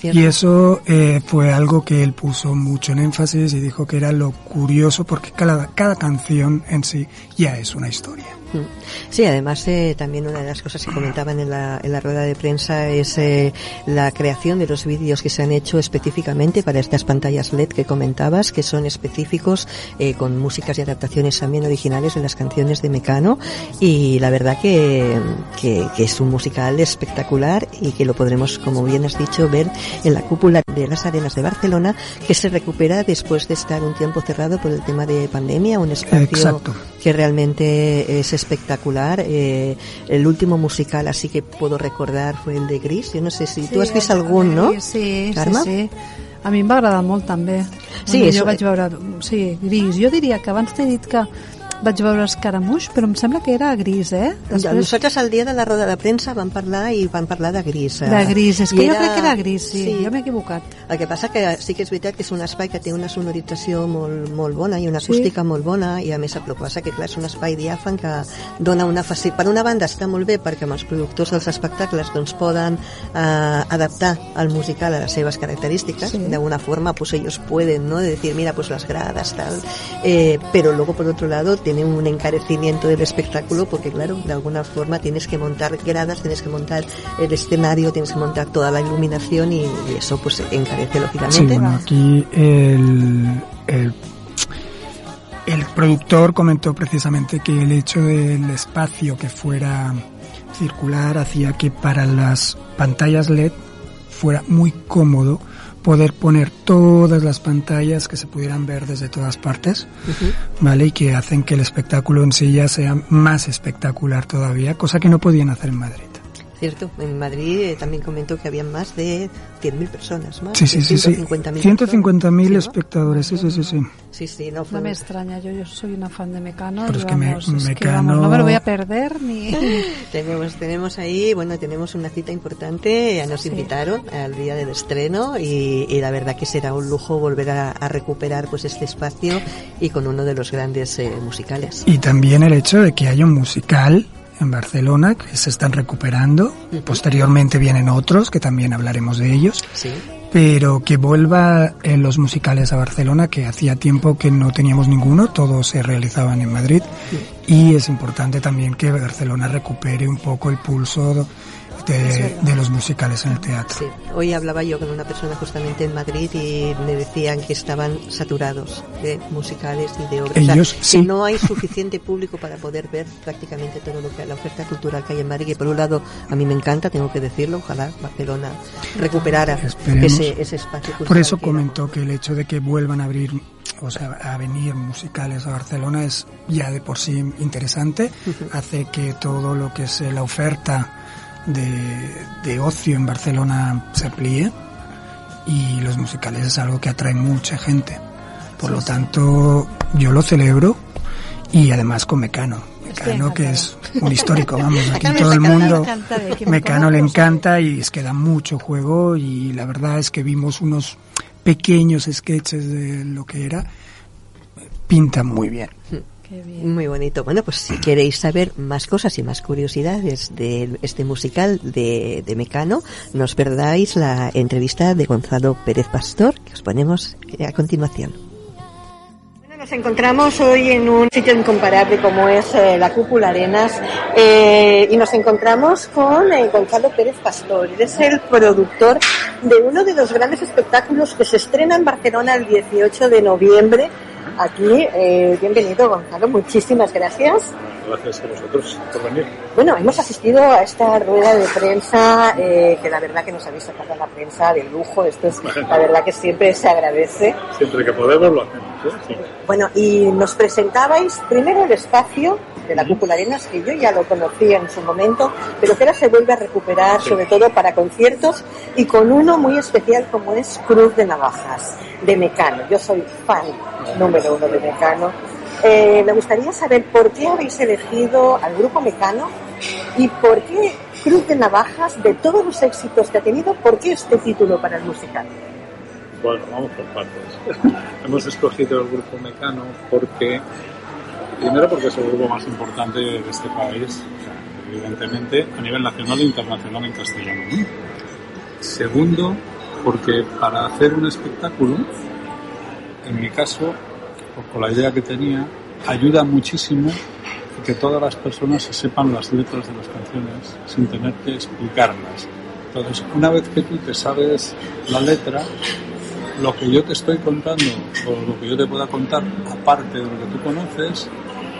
Y eso eh, fue algo que él puso mucho en énfasis y dijo que era lo curioso porque cada, cada canción en sí ya es una historia. Sí, además eh, también una de las cosas que comentaban en la, en la rueda de prensa es eh, la creación de los vídeos que se han hecho específicamente para estas pantallas LED que comentabas, que son específicos eh, con músicas y adaptaciones también originales de las canciones de Mecano y la verdad que, que, que es un musical espectacular y que lo podremos, como bien has dicho, ver en la cúpula de las arenas de Barcelona que se recupera después de estar un tiempo cerrado por el tema de pandemia, un espacio Exacto. que realmente es espectacular. Eh, el último musical, así que puedo recordar, fue el de Gris. Yo no sé si tú has Sí, vist algun, no? Sí, Carme? sí, sí. A mi em va agradar molt també. Sí, Bueno, jo vaig veure, sí, gris. Jo diria que abans t'he dit que vaig veure Escaramuix, però em sembla que era gris, eh? Després... Nosaltres el dia de la roda de premsa vam parlar i vam parlar de gris. eh, De gris, és que i jo crec que era gris, sí, jo m'he equivocat. El que passa que sí que és veritat que és un espai que té una sonorització molt, molt bona i una acústica Sí. molt bona i a més el que passa que clar, és un espai diàfan que dona una facil... Per una banda està molt bé perquè amb els productors dels espectacles doncs, poden eh, adaptar el musical a las seves características Sí. de alguna forma pues ellos pueden no de decir mira pues las gradas tal eh, pero luego por otro lado tiene un encarecimiento del espectáculo porque claro de alguna forma tienes que montar gradas tienes que montar el escenario tienes que montar toda la iluminación y, eso pues encarece Sí, lógicamente bueno, aquí el, el productor comentó precisamente que el hecho del espacio que fuera circular hacía que para las pantallas LED fuera muy cómodo poder poner todas las pantallas que se pudieran ver desde todas partes, ¿vale? Y que hacen que el espectáculo en sí ya sea más espectacular todavía, cosa que no podían hacer en Madrid. Cierto en Madrid eh, también comentó que había más de 100.000 personas más Sí, sí, sí, sí. 150.000 150.000 espectadores, sí, sí, sí, sí. sí sí no fue No me extraña, yo, yo soy una fan de Mecano. Pero es que me- vamos, es que, Mecano- vamos, no me lo voy a perder ni... *laughs* Tenemos, tenemos ahí, bueno, tenemos una cita importante, ya nos Sí. invitaron al día del estreno y, y la verdad que será un lujo volver a, a recuperar pues este espacio y con uno de los grandes eh, musicales. Y también el hecho de que haya un musical en Barcelona que se están recuperando. Posteriormente vienen otros que también hablaremos de ellos. Sí. Pero que vuelva en los musicales a Barcelona, que hacía tiempo que no teníamos ninguno, todos se realizaban en Madrid. Y es importante también que Barcelona recupere un poco el pulso de, de los musicales en el teatro. Sí, hoy hablaba yo con una persona justamente en Madrid y me decían que estaban saturados de musicales y de obras. O sea, Ellos sí. que no hay *laughs* suficiente público para poder ver prácticamente todo lo que la oferta cultural que hay en Madrid, que por un lado a mí me encanta, tengo que decirlo, ojalá Barcelona recuperara Esperemos. ese, ese espacio cultural. Por eso comentó que el hecho de que vuelvan a abrir, o sea, a venir musicales a Barcelona es ya de por sí interesante, hace que todo lo que es la oferta de, de ocio en Barcelona se amplíe y los musicales es algo que atrae mucha gente. Por lo tanto, yo lo celebro y además con Mecano. Mecano que es un histórico, vamos, aquí *laughs* todo el mundo, Mecano le encanta y es que da mucho juego y la verdad es que vimos unos pequeños sketches de lo que era, pinta muy bien. Qué bien. Muy bonito. Bueno, pues si queréis saber más cosas y más curiosidades de este musical de, de Mecano, no os perdáis la entrevista de Gonzalo Pérez Pastor, que os ponemos a continuación. Bueno, nos encontramos hoy en un sitio incomparable como es eh, la Cúpula Arenas eh, y nos encontramos con eh, Gonzalo Pérez Pastor. Él es el productor de uno de los grandes espectáculos que se estrena en Barcelona el 18 de noviembre. Aquí, eh, bienvenido Gonzalo, muchísimas gracias. Gracias a vosotros por venir. Bueno, hemos asistido a esta rueda de prensa eh, que la verdad que nos habéis sacado la prensa de lujo. Esto es la verdad que siempre se agradece. Siempre que podemos lo hacemos. ¿eh? Sí. Bueno, y nos presentabais primero el espacio de la Cúpula Arenas, que yo ya lo conocía en su momento, pero que ahora se vuelve a recuperar, sobre todo para conciertos, y con uno muy especial como es Cruz de Navajas, de Mecano. Yo soy fan número uno de Mecano. Eh, me gustaría saber por qué habéis elegido al grupo Mecano y por qué Cruz de Navajas, de todos los éxitos que ha tenido, ¿por qué este título para el musical? Bueno, vamos por partes. *laughs* Hemos escogido el grupo Mecano porque, primero porque es el grupo más importante de este país, evidentemente a nivel nacional e internacional en castellano. ¿no? Segundo, porque para hacer un espectáculo, en mi caso, o con la idea que tenía, ayuda muchísimo que todas las personas se sepan las letras de las canciones sin tener que explicarlas. Entonces, una vez que tú te sabes la letra, lo que yo te estoy contando o lo que yo te pueda contar, aparte de lo que tú conoces,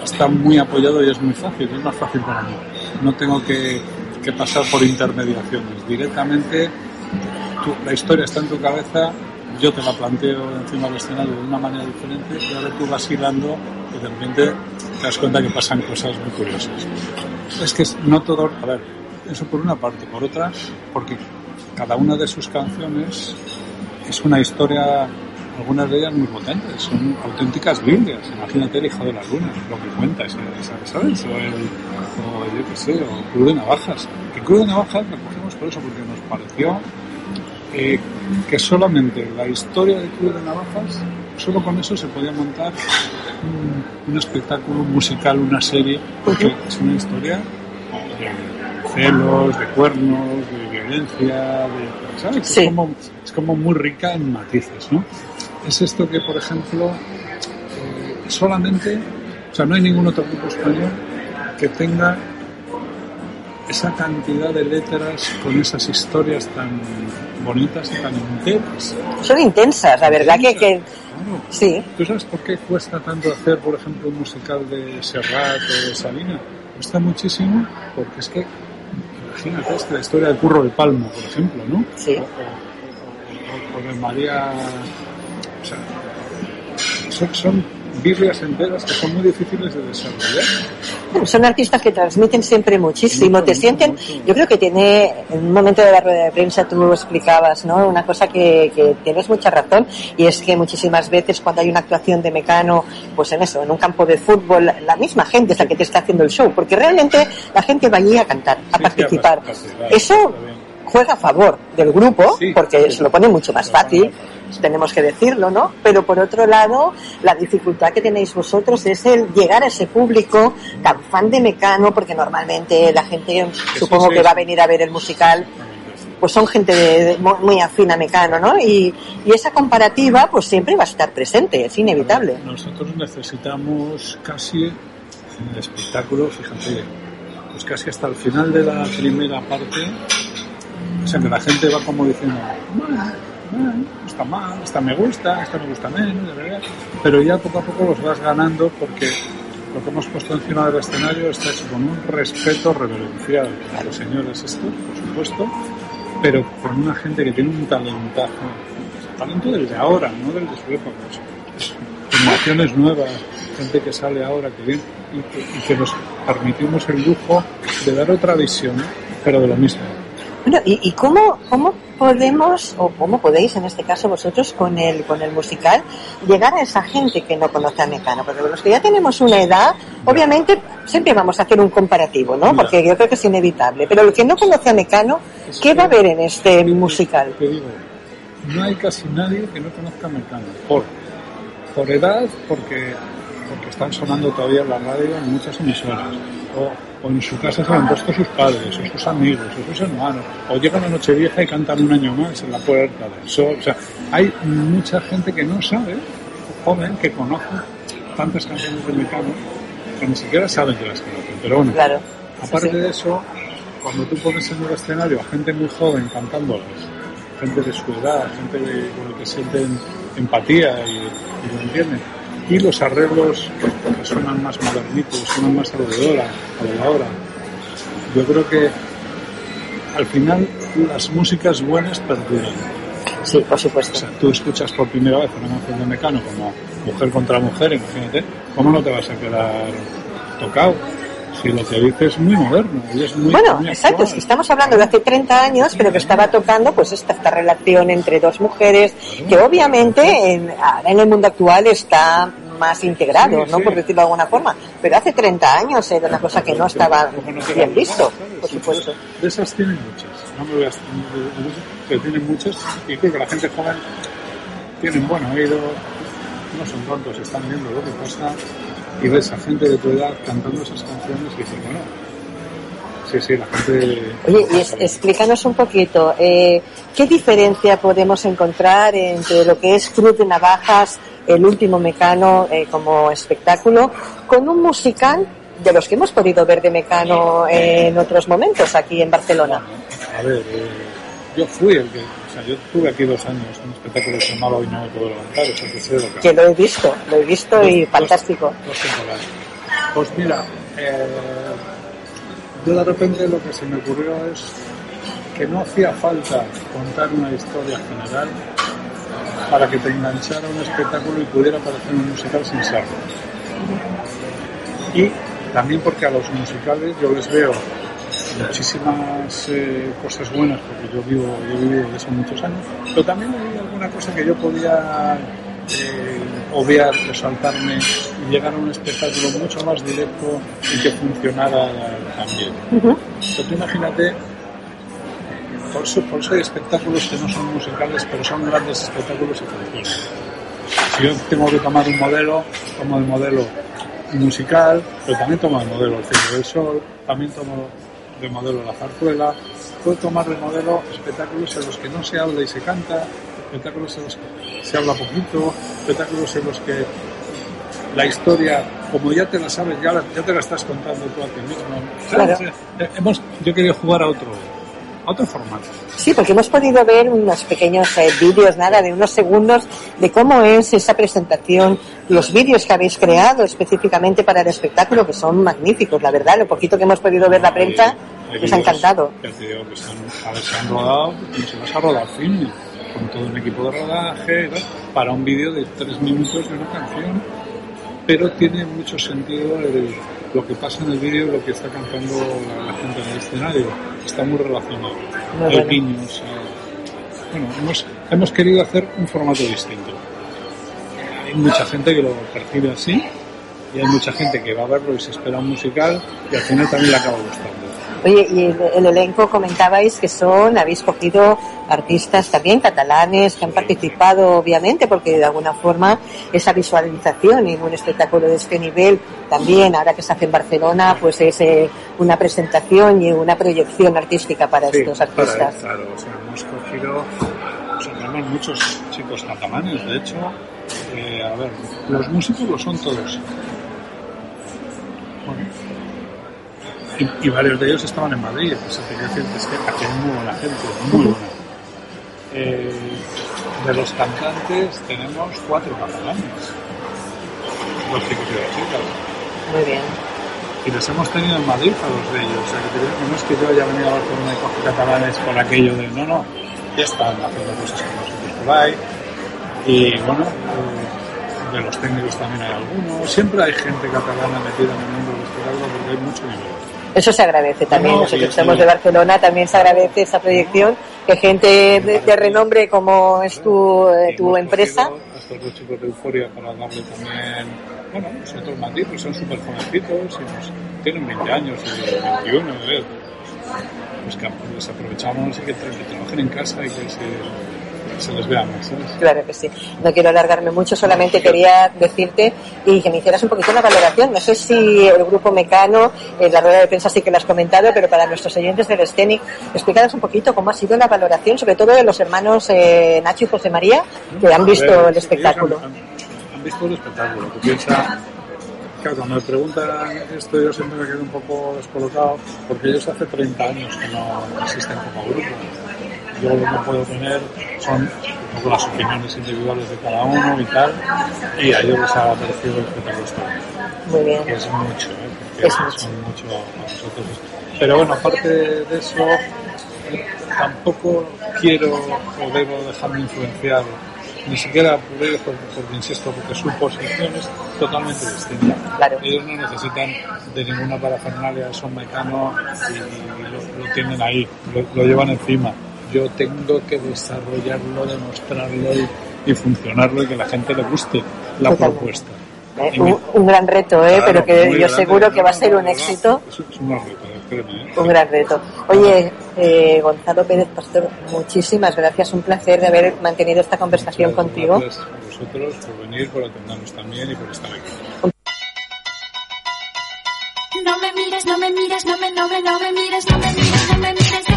está muy apoyado y es muy fácil, es más fácil para mí. No tengo que, que pasar por intermediaciones. Directamente, tú- la historia está en tu cabeza, yo te la planteo encima del escenario de una manera diferente y ahora tú vas hilando y de repente te das cuenta que pasan cosas muy curiosas. Es que no todo, a ver, eso por una parte, por otra, porque cada una de sus canciones es una historia algunas de ellas muy potentes, son auténticas Biblias. Imagínate el hijo de la luna, lo que cuenta, ese- ¿sabes? O, el, o yo qué sé, o Cruz de Navajas. Que Cruz de Navajas lo cogemos por eso, porque nos pareció eh, que solamente la historia de Cruz de Navajas, solo con eso se podía montar un, un espectáculo musical, una serie, porque es una historia de celos, de cuernos, de de, ¿sabes? Sí. Es, como, es como muy rica en matices, ¿no? Es esto que, por ejemplo, eh, solamente, o sea, no hay ningún otro grupo español que tenga esa cantidad de letras con esas historias tan bonitas y tan enteras. Son intensas, la verdad que, que Claro. sí. ¿Tú sabes por qué cuesta tanto hacer, por ejemplo, un musical de Serrat o de Sabina? Cuesta muchísimo porque es que, imagínate, es que la historia de Curro de Palma, por ejemplo, ¿no? Sí. O, o- o- o de María... O sea, son, son Biblias enteras que son muy difíciles de desarrollar. Son artistas que transmiten siempre muchísimo, Mucho, te sienten, mucho. yo creo que tiene, en un momento de la rueda de prensa tú explicabas, ¿no? Una cosa que, que tienes mucha razón y es que muchísimas veces cuando hay una actuación de Mecano, pues en eso, en un campo de fútbol, la- misma gente es la que te está haciendo el show, porque realmente la gente va allí a cantar, a Sí, participar. sí, a participar, Eso. Juega a favor del grupo, Sí, porque sí. se lo pone mucho más fácil, tenemos que decirlo, ¿no? Pero por otro lado, la dificultad que tenéis vosotros es el llegar a ese público tan fan de Mecano, porque normalmente la gente, supongo sí, que va a venir a ver el musical, pues son gente de- de- muy- afín a Mecano, ¿no? Y, y esa comparativa, pues siempre va a estar presente, es inevitable. Nosotros necesitamos casi en el espectáculo, fíjate, pues casi hasta el final de la primera parte, o sea que la gente va como diciendo, bueno, bueno, está mal, esta me gusta, esta me gusta menos, de verdad. pero ya poco a poco los vas ganando porque lo que hemos puesto encima del escenario está hecho con un respeto reverencial a los señores estos, por supuesto, pero con una gente que tiene un talentazo, talento del de ahora, no del de su época, es- es generaciones nuevas, gente que sale ahora, que viene, y que nos permitimos el lujo de dar otra visión, pero de lo mismo. Bueno, ¿y, y cómo, cómo podemos, o cómo podéis en este caso vosotros con el, con el musical, llegar a esa gente que no conoce a Mecano? Porque los que ya tenemos una edad, obviamente siempre vamos a hacer un comparativo, ¿no? Porque yo creo que es inevitable. Pero el que no conoce a Mecano, ¿qué va a ver en este musical? Te digo, no hay casi nadie que no conozca a Mecano. Por, por edad, porque, porque están sonando todavía en la radio en muchas emisoras. O, o en su casa se lo han puesto sus padres, o sus amigos, o sus hermanos. O llegan a Nochevieja y cantan un año más en la puerta del sol. O sea, hay mucha gente que no sabe, joven, que conoce tantas canciones de Mecano que ni siquiera saben que las conocen. Pero bueno, Claro. Aparte Sí, de eso, cuando tú pones en un escenario a gente muy joven cantándolas, gente de su edad, gente de, con la que sienten empatía y, y lo entienden, y los arreglos que suenan más modernitos, suenan más a lo de ahora, a lo de ahora, yo creo que al final las músicas buenas perduran. Sí, por O supuesto. sea, tú escuchas por primera vez una canción de Mecano como Mujer contra Mujer, imagínate, ¿cómo no te vas a quedar tocado? Si lo que dices es muy moderno y es muy Bueno, muy exacto, actual. es que estamos hablando de hace 30 años, pero que estaba tocando pues esta, esta relación entre dos mujeres, que obviamente en, ahora en el mundo actual está más integrado, Sí, ¿no? sí. Por decirlo de alguna forma. Pero hace 30 años era una cosa que no estaba no bien visto, por supuesto. De esas tienen muchas, no me voy a pero tienen muchas y creo que la gente joven tiene buen oído, no son tontos, están viendo lo que pasa y ves a gente de tu edad cantando esas canciones y dices, bueno, sí, sí, la gente... Oye, y es- explícanos un poquito, eh, ¿qué diferencia podemos encontrar entre lo que es Cruz de Navajas, el último Mecano eh, como espectáculo, con un musical de los que hemos podido ver de Mecano en otros momentos aquí en Barcelona? A ver, eh, yo fui el que, yo tuve aquí dos años un espectáculo llamaba Hoy no me puedo levantar, o sea, que sé lo que Que lo he visto, lo he visto y fantástico. dos- dos temporadas. Pues mira, eh, yo de repente lo que se me ocurrió es que no hacía falta contar una historia general para que te enganchara un espectáculo y pudiera parecer un musical sin serlo. Y también porque a los musicales yo les veo muchísimas eh, cosas buenas, porque yo vivo, yo he vivido de eso muchos años, pero también había alguna cosa que yo podía eh, obviar o saltarme y llegar a un espectáculo mucho más directo y que funcionara también. Pero tú imagínate, por eso, por eso hay espectáculos que no son musicales, pero son grandes espectáculos y funcionan. Si yo tengo que tomar un modelo, tomo el modelo musical, pero también tomo el modelo El Cielo del Sol, también tomo de modelo La Zarzuela, puedo tomar de modelo espectáculos en los que no se habla y se canta, espectáculos en los que se habla poquito, espectáculos en los que la historia, como ya te la sabes, ya, la- ya te la estás contando tú a ti mismo. Claro. Eh, Hemos, yo quería jugar a otro, otro formato. Sí, porque hemos podido ver unos pequeños eh, vídeos, nada, de unos segundos, de cómo es esa presentación, los vídeos que habéis creado específicamente para el espectáculo, que son magníficos, la verdad, lo poquito que hemos podido ver la prensa, Hay nos ha encantado. Ya te digo que han, a ver, se han rodado, como se vas a rodar film, con todo un equipo de rodaje, ¿no? para un vídeo de tres minutos de una canción, pero tiene mucho sentido el- lo que pasa en el vídeo lo que está cantando la, la gente en el escenario. Está muy relacionado. Muy Hay bueno. guiños, bueno, hemos, hemos querido hacer un formato distinto. Hay mucha gente que lo percibe así y hay mucha gente que va a verlo y se espera un musical y al final también le acaba gustando. Oye, y el, el elenco comentabais que son, habéis cogido artistas también catalanes que han participado, obviamente, porque de alguna forma esa visualización en un espectáculo de este nivel, también ahora que se hace en Barcelona, pues es eh, una presentación y una proyección artística para Sí, estos para- artistas. claro, o sea, hemos cogido, o sea, tenemos muchos chicos catalanes, de hecho, eh, a ver, los músicos lo son todos. Bueno, y, y varios de ellos estaban en Madrid, o sea, te quiero decir que es que aquí hay muy buena gente, muy buena. Eh, de los cantantes tenemos cuatro catalanes, los chicos y las chicas. Muy bien. Y los hemos tenido en Madrid a los de ellos. O sea, que te no es que yo haya venido a Barcelona y coge catalanes por aquello de no, no, ya están haciendo cosas con nosotros por ahí. Y bueno, eh, de los técnicos también hay algunos. Siempre hay gente catalana metida en el mundo del espectáculo porque hay mucho nivel. Eso se agradece también. No, Nosotros sí, que sí. de Barcelona, también se agradece esa proyección, que gente de, de renombre como es tu, eh, tu empresa, estos dos chicos de Euforia para darle también, bueno, nosotros matiz, pues son súper jovencitos y pues, tienen 20 años y 21, ¿eh? Pues que les aprovechamos y que, que trabajen en casa y que se, se les vea más, ¿sabes? Claro que sí. No quiero alargarme mucho, solamente quería decirte y que me hicieras un poquito una valoración. No sé si el grupo Mecano, en la rueda de prensa sí que lo has comentado, pero para nuestros oyentes del Scenic, explícanos un poquito cómo ha sido la valoración, sobre todo de los hermanos eh, Nacho y José María, que han visto ver, el espectáculo. Han, han- han visto el espectáculo. Tú piensas, claro, cuando me preguntan esto yo siempre me quedo un poco descolocado porque ellos hace 30 años que no existen como grupo. Yo lo que puedo tener son poco las opiniones individuales de cada uno y tal, y a ellos les ha parecido extraordinario Muy bien. que es mucho, ¿eh? porque Es mucho. son mucho a nosotros. Pero bueno, aparte de eso, tampoco quiero o debo dejarme influenciar, ni siquiera por ellos, porque, porque, insisto, porque su posición es totalmente distinta. Claro. Ellos no necesitan de ninguna parafernalia, son mecano y, y lo, lo tienen ahí, lo, lo llevan encima. Yo tengo que desarrollarlo, demostrarlo y, y funcionarlo y que a la gente le guste la Totalmente. propuesta. Eh, un, un gran reto, ¿eh? Claro, pero que yo grande, seguro que va a ser un éxito. Es, es un gran reto, créeme, ¿eh? Un gran reto. Oye, eh, Gonzalo Pérez Pastor, muchísimas gracias. Un placer de haber mantenido esta conversación Muchas contigo. Gracias a vosotros por venir, por atendernos también y por estar aquí. No me mires, no me mires, no me, no me, no me mires, no me mires, no me mires,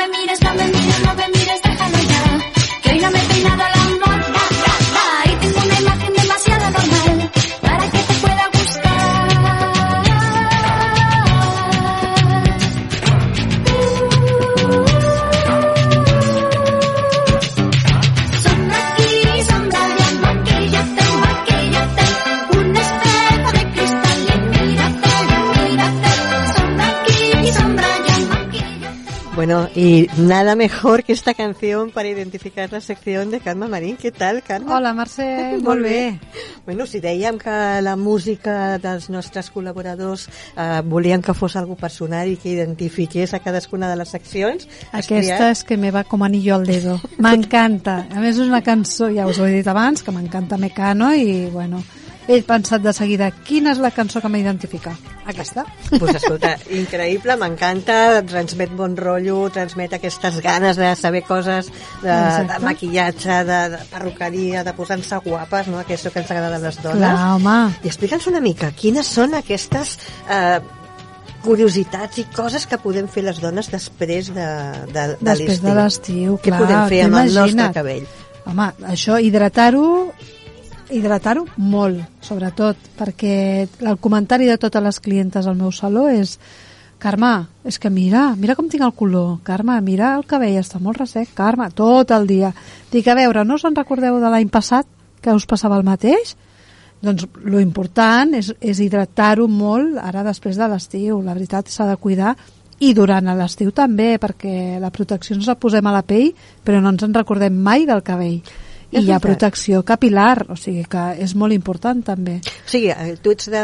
me mires, y nada mejor que esta canción para identificar la sección de Carme Marín. ¿Qué tal, Carme? Hola, Mercè, molt bé. Bueno, si dèiem que la música dels nostres col·laboradors eh, volien que fos algo personal i que identifiqués a cadascuna de les seccions, Aquesta és que me va com anillo al dedo. M'encanta. A més, és una cançó, ja us ho he dit abans, que m'encanta Mecano i, bueno, he pensat de seguida quina és la cançó que m'identifica. Aquesta. Pues escolta, *laughs* increïble, m'encanta, transmet bon rotllo, transmet aquestes ganes de saber coses de, de maquillatge, de, de perruqueria, de posar-se guapes, no? Aquesta que ens agrada a les dones. Clar, home. I explica'ns una mica, quines són aquestes eh, curiositats i coses que podem fer les dones després de, de, de Després de l'estiu, Què clar. podem fer amb el nostre cabell? Home, això, hidratar-ho hidratar-ho molt, sobretot, perquè el comentari de totes les clientes al meu saló és Carme, és que mira, mira com tinc el color. Carme, mira el cabell, està molt ressec. Carme, tot el dia. Dic, a veure, no us en recordeu de l'any passat que us passava el mateix? Doncs lo important és, és hidratar-ho molt ara després de l'estiu. La veritat s'ha de cuidar i durant l'estiu també, perquè la protecció ens la posem a la pell, però no ens en recordem mai del cabell. I hi ha protecció capilar, o sigui que és molt important també. O sigui, eh, tu ets de,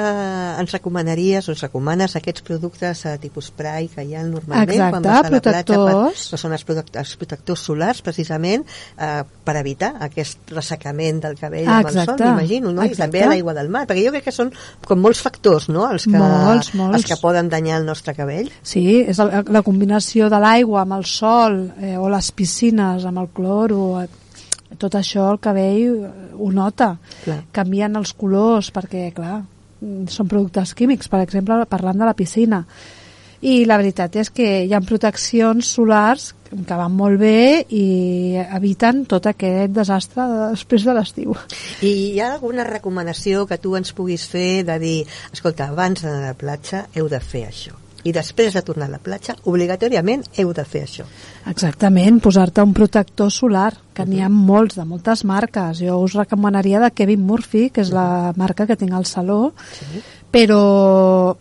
ens recomanaries o ens recomanes aquests productes a tipus spray que hi ha normalment Exacte, quan vas a la platja, protectors. per, que són els, product, els protectors solars precisament eh, per evitar aquest ressecament del cabell amb el sol, Exacte, m'imagino, no? i exacte. també a l'aigua del mar, perquè jo crec que són com molts factors no? els, que, Molts, molts. els que poden danyar el nostre cabell. Sí, és la, la combinació de l'aigua amb el sol eh, o les piscines amb el cloro, eh, tot això el cabell ho nota. Clar. Canvien els colors perquè, clar, són productes químics, per exemple, parlant de la piscina. I la veritat és que hi ha proteccions solars que van molt bé i eviten tot aquest desastre de, després de l'estiu. I hi ha alguna recomanació que tu ens puguis fer de dir, escolta, abans d'anar a la platja heu de fer això i després de tornar a la platja, obligatòriament heu de fer això. Exactament, posar-te un protector solar, que n'hi ha molts, de moltes marques. Jo us recomanaria de Kevin Murphy, que és la marca que tinc al saló, però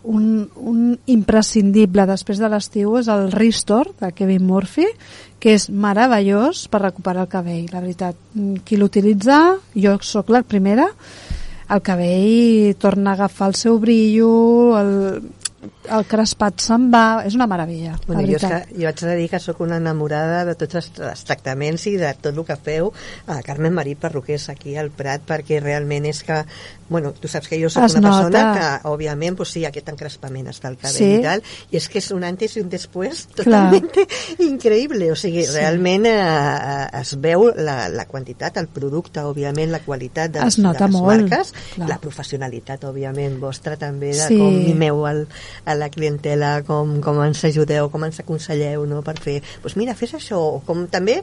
un, un imprescindible després de l'estiu és el Restore de Kevin Murphy, que és meravellós per recuperar el cabell, la veritat. Qui l'utilitza, jo sóc la primera, el cabell torna a agafar el seu brillo, el, el crespat se'n va, és una meravella, Bueno, jo, és que, jo haig de dir que sóc una enamorada de tots els, els tractaments i de tot el que feu a Carmen Marí Perruquers aquí al Prat perquè realment és que bueno, tu saps que jo sóc Es una persona nota. que òbviament pues, sí, aquest encrespament està al cabell Sí. i tal i és que és un antes i un després totalment *laughs* increïble o sigui, Sí. realment eh, es veu la, la quantitat, el producte òbviament la qualitat de, Es les- de les molt, marques clar. la professionalitat òbviament vostra també de Sí. com mimeu el, a la clientela com, com ens ajudeu, com ens aconselleu no, per fer, doncs mira, fes això com també,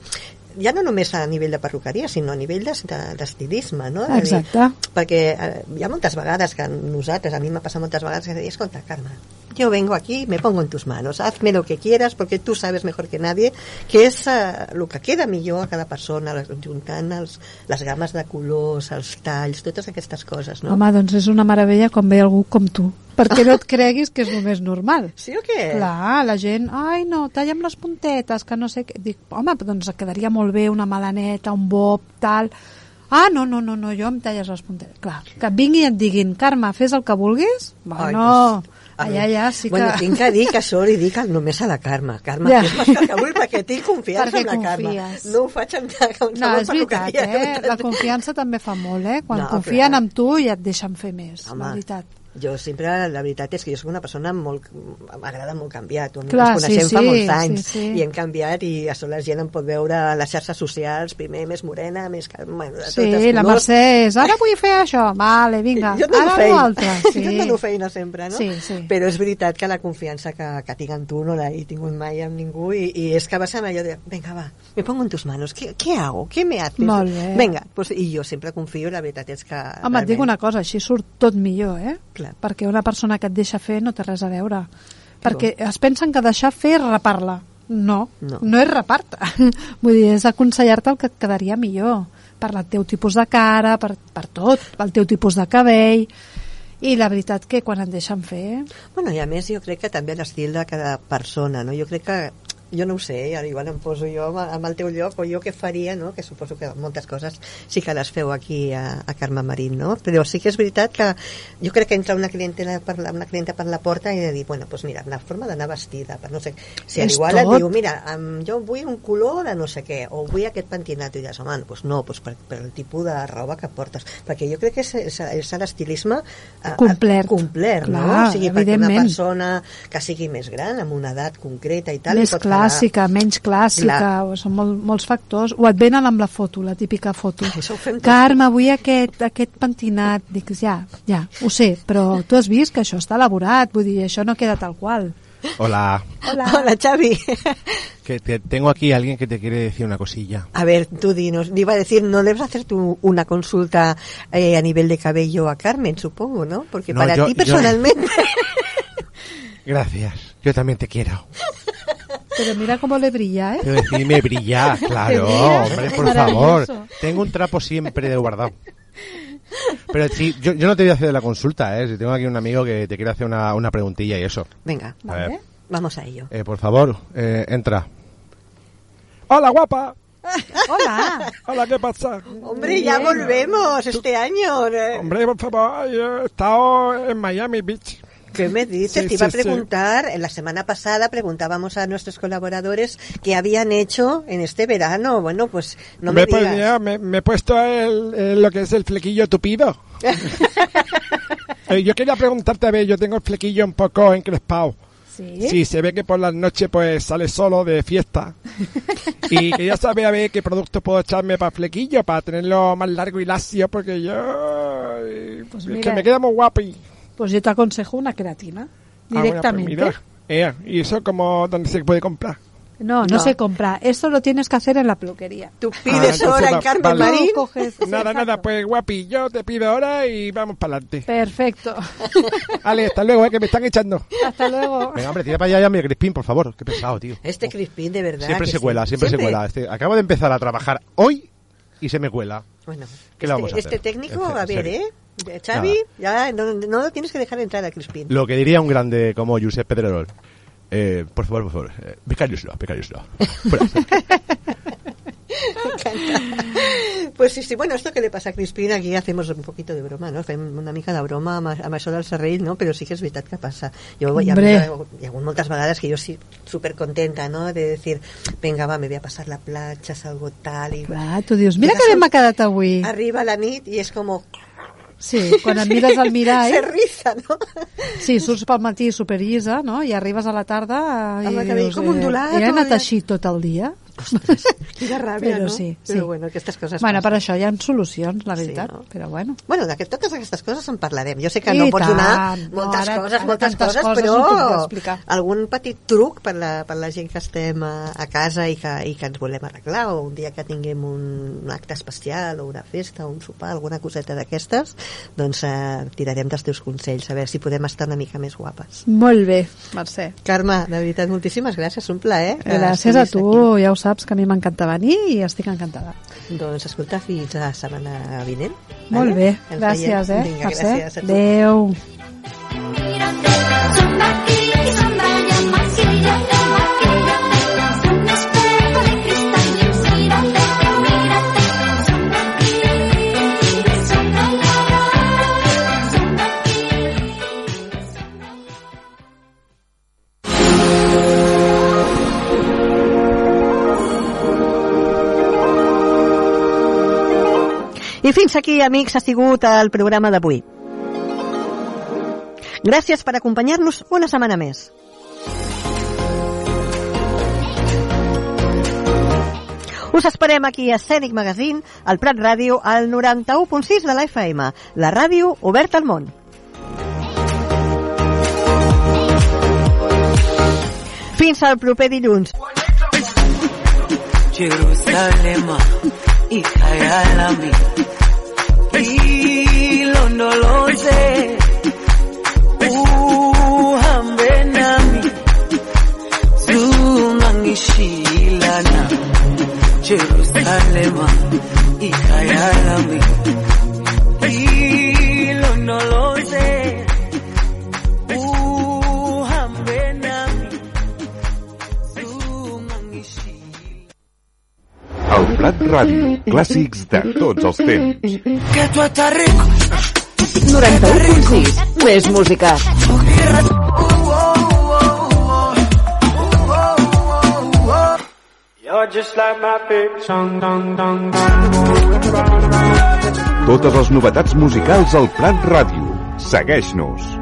ja no només a nivell de perruqueria, sinó a nivell de- de- d'estilisme, no? De dir, Exacte. perquè eh, hi ha moltes vegades que nosaltres, a mi m'ha passat moltes vegades que dir, escolta, Carme, yo vengo aquí, me pongo en tus manos, hazme lo que quieras porque tú sabes mejor que nadie que és eh, el que queda millor a cada persona, juntant els, les games de colors, els talls, totes aquestes coses, no? Home, doncs és una meravella quan ve algú com tu. Perquè no et *laughs* creguis que és només normal. Sí o què? Clar, la gent, ai no, talla'm les puntetes, que no sé què. Dic, home, doncs quedaria molt bé una melaneta, un bob, tal. Ah, no, no, no, no, jo em talles les puntetes. Clar, que et vinguin i et diguin, Carme, fes el que vulguis? Ai, Bueno, doncs, a allà ja sí que... Bueno, tinc que dir que això li dic només a la Carme. Carme, Ja. ja. que vull perquè tinc confiança Perquè en la Carme. confies. No ho faig amb amb No, és veritat, eh? La confiança també fa molt, eh? Quan No, confien clar. en tu i et deixen fer més, Home, la veritat. Jo sempre, la veritat és que jo soc una persona molt... M'agrada molt canviar. Tu, Clar, ens coneixem sí, fa sí, molts anys sí, sí. i hem canviat i a la gent em pot veure a les xarxes socials, primer més morena, més... Bueno, de Sí, els la colors. Mercè és, ara vull fer això, vale, vinga, jo ara feina. l'altre. *laughs* Sí. Jo dono feina sempre, no? Sí, sí. Però és veritat que la confiança que, que tinc en tu no l'he tingut mai amb ningú i, i és que va ser allò de, venga, va, me pongo en tus manos, ¿qué, qué hago? ¿Qué me haces? Molt bé. Venga, pues, i jo sempre confio, la veritat és que... Home, et dic una cosa, així surt tot millor, eh? Clar. Perquè una persona que et deixa fer no té res a veure. Perquè es pensen que deixar fer és repar-la. No, No. no, és repar-te. *laughs* Vull dir, és aconsellar-te el que et quedaria millor per el teu tipus de cara, per, per tot, pel teu tipus de cabell. I la veritat que quan et deixen fer... Bueno, i a més jo crec que també l'estil de cada persona, no? Jo crec que jo no ho sé, ara igual em poso jo amb, amb el teu lloc, o jo què faria, no? que suposo que moltes coses sí que les feu aquí a, a Carme Marín, no? però sí que és veritat que jo crec que entra una clientela per la, una clienta per la porta i de dir, bueno, doncs mira, la forma d'anar vestida, per no sé, si És igual et tot. diu, mira, um, jo vull un color de no sé què, o vull aquest pentinat, i dius, home, doncs no, doncs per, per el tipus de roba que portes, perquè jo crec que és, és, és l'estilisme eh, Complert. complet, no? Clar, O sigui, perquè una persona que sigui més gran, amb una edat concreta i tal, Més li pot quedar- clàssica, menys clàssica, Clar. o són molt, molts factors. O et venen amb la foto, la típica foto. Carme, vull aquest, aquest pentinat. Dic, ja, ja, ho sé, però tu has vist que això està elaborat, vull dir, això no queda tal qual. Hola, Hola. Hola, Xavi. que te- tengo aquí a alguien que te quiere decir una cosilla. A ver, tú dinos, iba a decir, no debes hacer tú una consulta eh, a nivel de cabello a Carmen, supongo, ¿no? Porque No, para yo- ti yo- personalmente... *laughs* Gracias, yo también te quiero. Pero mira cómo le brilla, ¿eh? Quiero decirme brillar, *laughs* claro, hombre, por favor. Tengo un trapo siempre de guardado. Pero sí, yo, yo no te voy a hacer la consulta, ¿eh? Si tengo aquí un amigo que te quiere hacer una, una preguntilla y eso. Venga, A ver, vamos a ello. eh, por favor, eh, entra. Hola, guapa. *laughs* Hola. Hola, ¿qué pasa? Hombre, ya volvemos este año. eh. Hombre, por favor, yo he estado en Miami Beach. ¿Qué me dices? Sí, Te iba sí, a sí. preguntar, en la semana pasada preguntábamos a nuestros colaboradores qué habían hecho en este verano. Bueno, pues no me digas. me, me he puesto el, el- lo que es el flequillo tupido. *laughs* Eh, yo quería preguntarte, a ver, yo tengo el flequillo un poco encrespado. Sí. Sí, se ve que por las noches pues sale solo de fiesta. *laughs* Y quería saber a ver qué producto puedo echarme para flequillo, para tenerlo más largo y lacio, porque yo... Pues mira. que me queda muy guapo. Pues yo te aconsejo una queratina, Ah, bueno, directamente. pues mira. Ea, ¿Y eso como dónde se puede comprar? No, no, No. se compra. Esto lo tienes que hacer en la peluquería. Tú Ah, pides entonces hora en Carmen vale. Marín. Tú coges- Nada, exacto. nada, pues guapi, yo te pido ahora y vamos para adelante. Perfecto. *laughs* Ale, hasta luego, eh, que me están echando. Hasta luego. Venga, hombre, tira para allá ya mi Crispín, por favor. Qué pesado, tío. Este Crispín, de verdad. Siempre se sí. cuela, siempre, se cuela. Este, acabo de empezar a trabajar hoy y se me cuela. Bueno, ¿Qué le este, vamos a este hacer? técnico, En a ver. ¿eh? Xavi, ya no, no lo tienes que dejar entrar a Crispín. Lo que diría un grande como Josep Pedrerol. Eh, por favor, por favor. Eh, becarios no, becarios no. *laughs* Pues sí, sí, bueno, esto que le passa a Crispín, aquí hacemos un poquito de broma, no? Fem una mica de broma amb, amb això del serrell, no? Però sí que és veritat que passa. Jo, hi, ha, hi ha hagut moltes vegades que jo sí, súper contenta, ¿no? De decir, venga, va, me voy a pasar la platja, salgo tal, i... Clar, tu dius, mira que al- m'ha quedat avui. Arriba la nit i és com... Sí, quan et mires al mirall... *laughs* Se riza, no? Sí, surts pel matí superllisa, no? I arribes a la tarda i Amb el cabell com ondulat, I he anat així tot el dia. *laughs* Quina ràbia, Però no? sí, sí. Però bueno, aquestes coses Bueno, passen. per això hi ha solucions, la Sí, veritat. no? Però bueno. Bueno, de totes aquestes coses en parlarem. Jo sé que I no pots tant. donar No, moltes ara- coses, moltes coses, coses però no algun petit truc per la, per la gent que estem a, a casa i que, i que ens volem arreglar, o un dia que tinguem un, un acte especial, o una festa, o un sopar, alguna coseta d'aquestes, doncs eh, tirarem dels teus consells, a veure si podem estar una mica més guapes. Molt bé, Mercè. Carme, de veritat, moltíssimes gràcies, un plaer. Gràcies a tu, ja ho saps, que a mi m'encanta venir i estic encantada. Doncs escolta, fins la setmana vinent. Molt vale? bé, Ens gràcies, veiem. eh, Vinga, Mercè. gràcies a tu. Adéu. Fins aquí, amics, ha sigut el programa d'avui. Gràcies per acompanyar-nos una setmana més. Us esperem aquí a Scenic Magazine, al Prat Ràdio, al 91.6 de la FM, la ràdio oberta al món. Fins al proper dilluns. Jerusalema ikhayalami mzee, uhambe nami, tunangishilana Jerusalema ikayalami Prat Ràdio, clàssics de tots els temps. Que tu estàs rico. 91.6. Més música. Totes les novetats musicals al Prat Ràdio. Segueix-nos.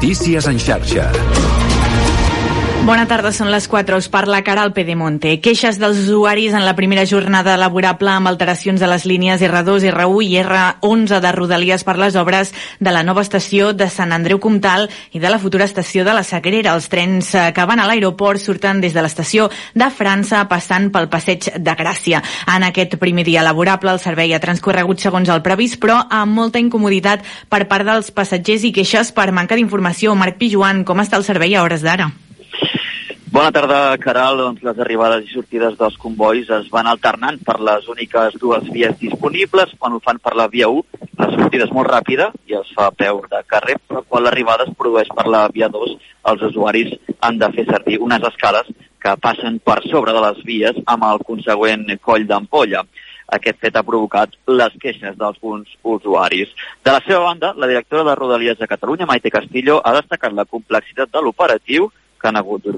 Notícies en xarxa. Bona tarda, són les 4. Us parla Caral Pedemonte. Queixes dels usuaris en la primera jornada laborable amb alteracions de les línies R2, R1 i R11 de Rodalies per les obres de la nova estació de Sant Andreu Comtal i de la futura estació de la Sagrera. Els trens eh, que van a l'aeroport surten des de l'estació de França passant pel passeig de Gràcia. En aquest primer dia laborable el servei ha transcorregut segons el previst, però amb molta incomoditat per part dels passatgers i queixes per manca d'informació. Marc Pijuan, com està el servei a hores d'ara? Bona tarda, Caral. Doncs les arribades i sortides dels convois es van alternant per les úniques dues vies disponibles. Quan ho fan per la via 1, la sortida és molt ràpida i es fa a peu de carrer, però quan l'arribada es produeix per la via 2, els usuaris han de fer servir unes escales que passen per sobre de les vies amb el consegüent coll d'ampolla. Aquest fet ha provocat les queixes d'alguns usuaris. De la seva banda, la directora de Rodalies de Catalunya, Maite Castillo, ha destacat la complexitat de l'operatiu que han hagut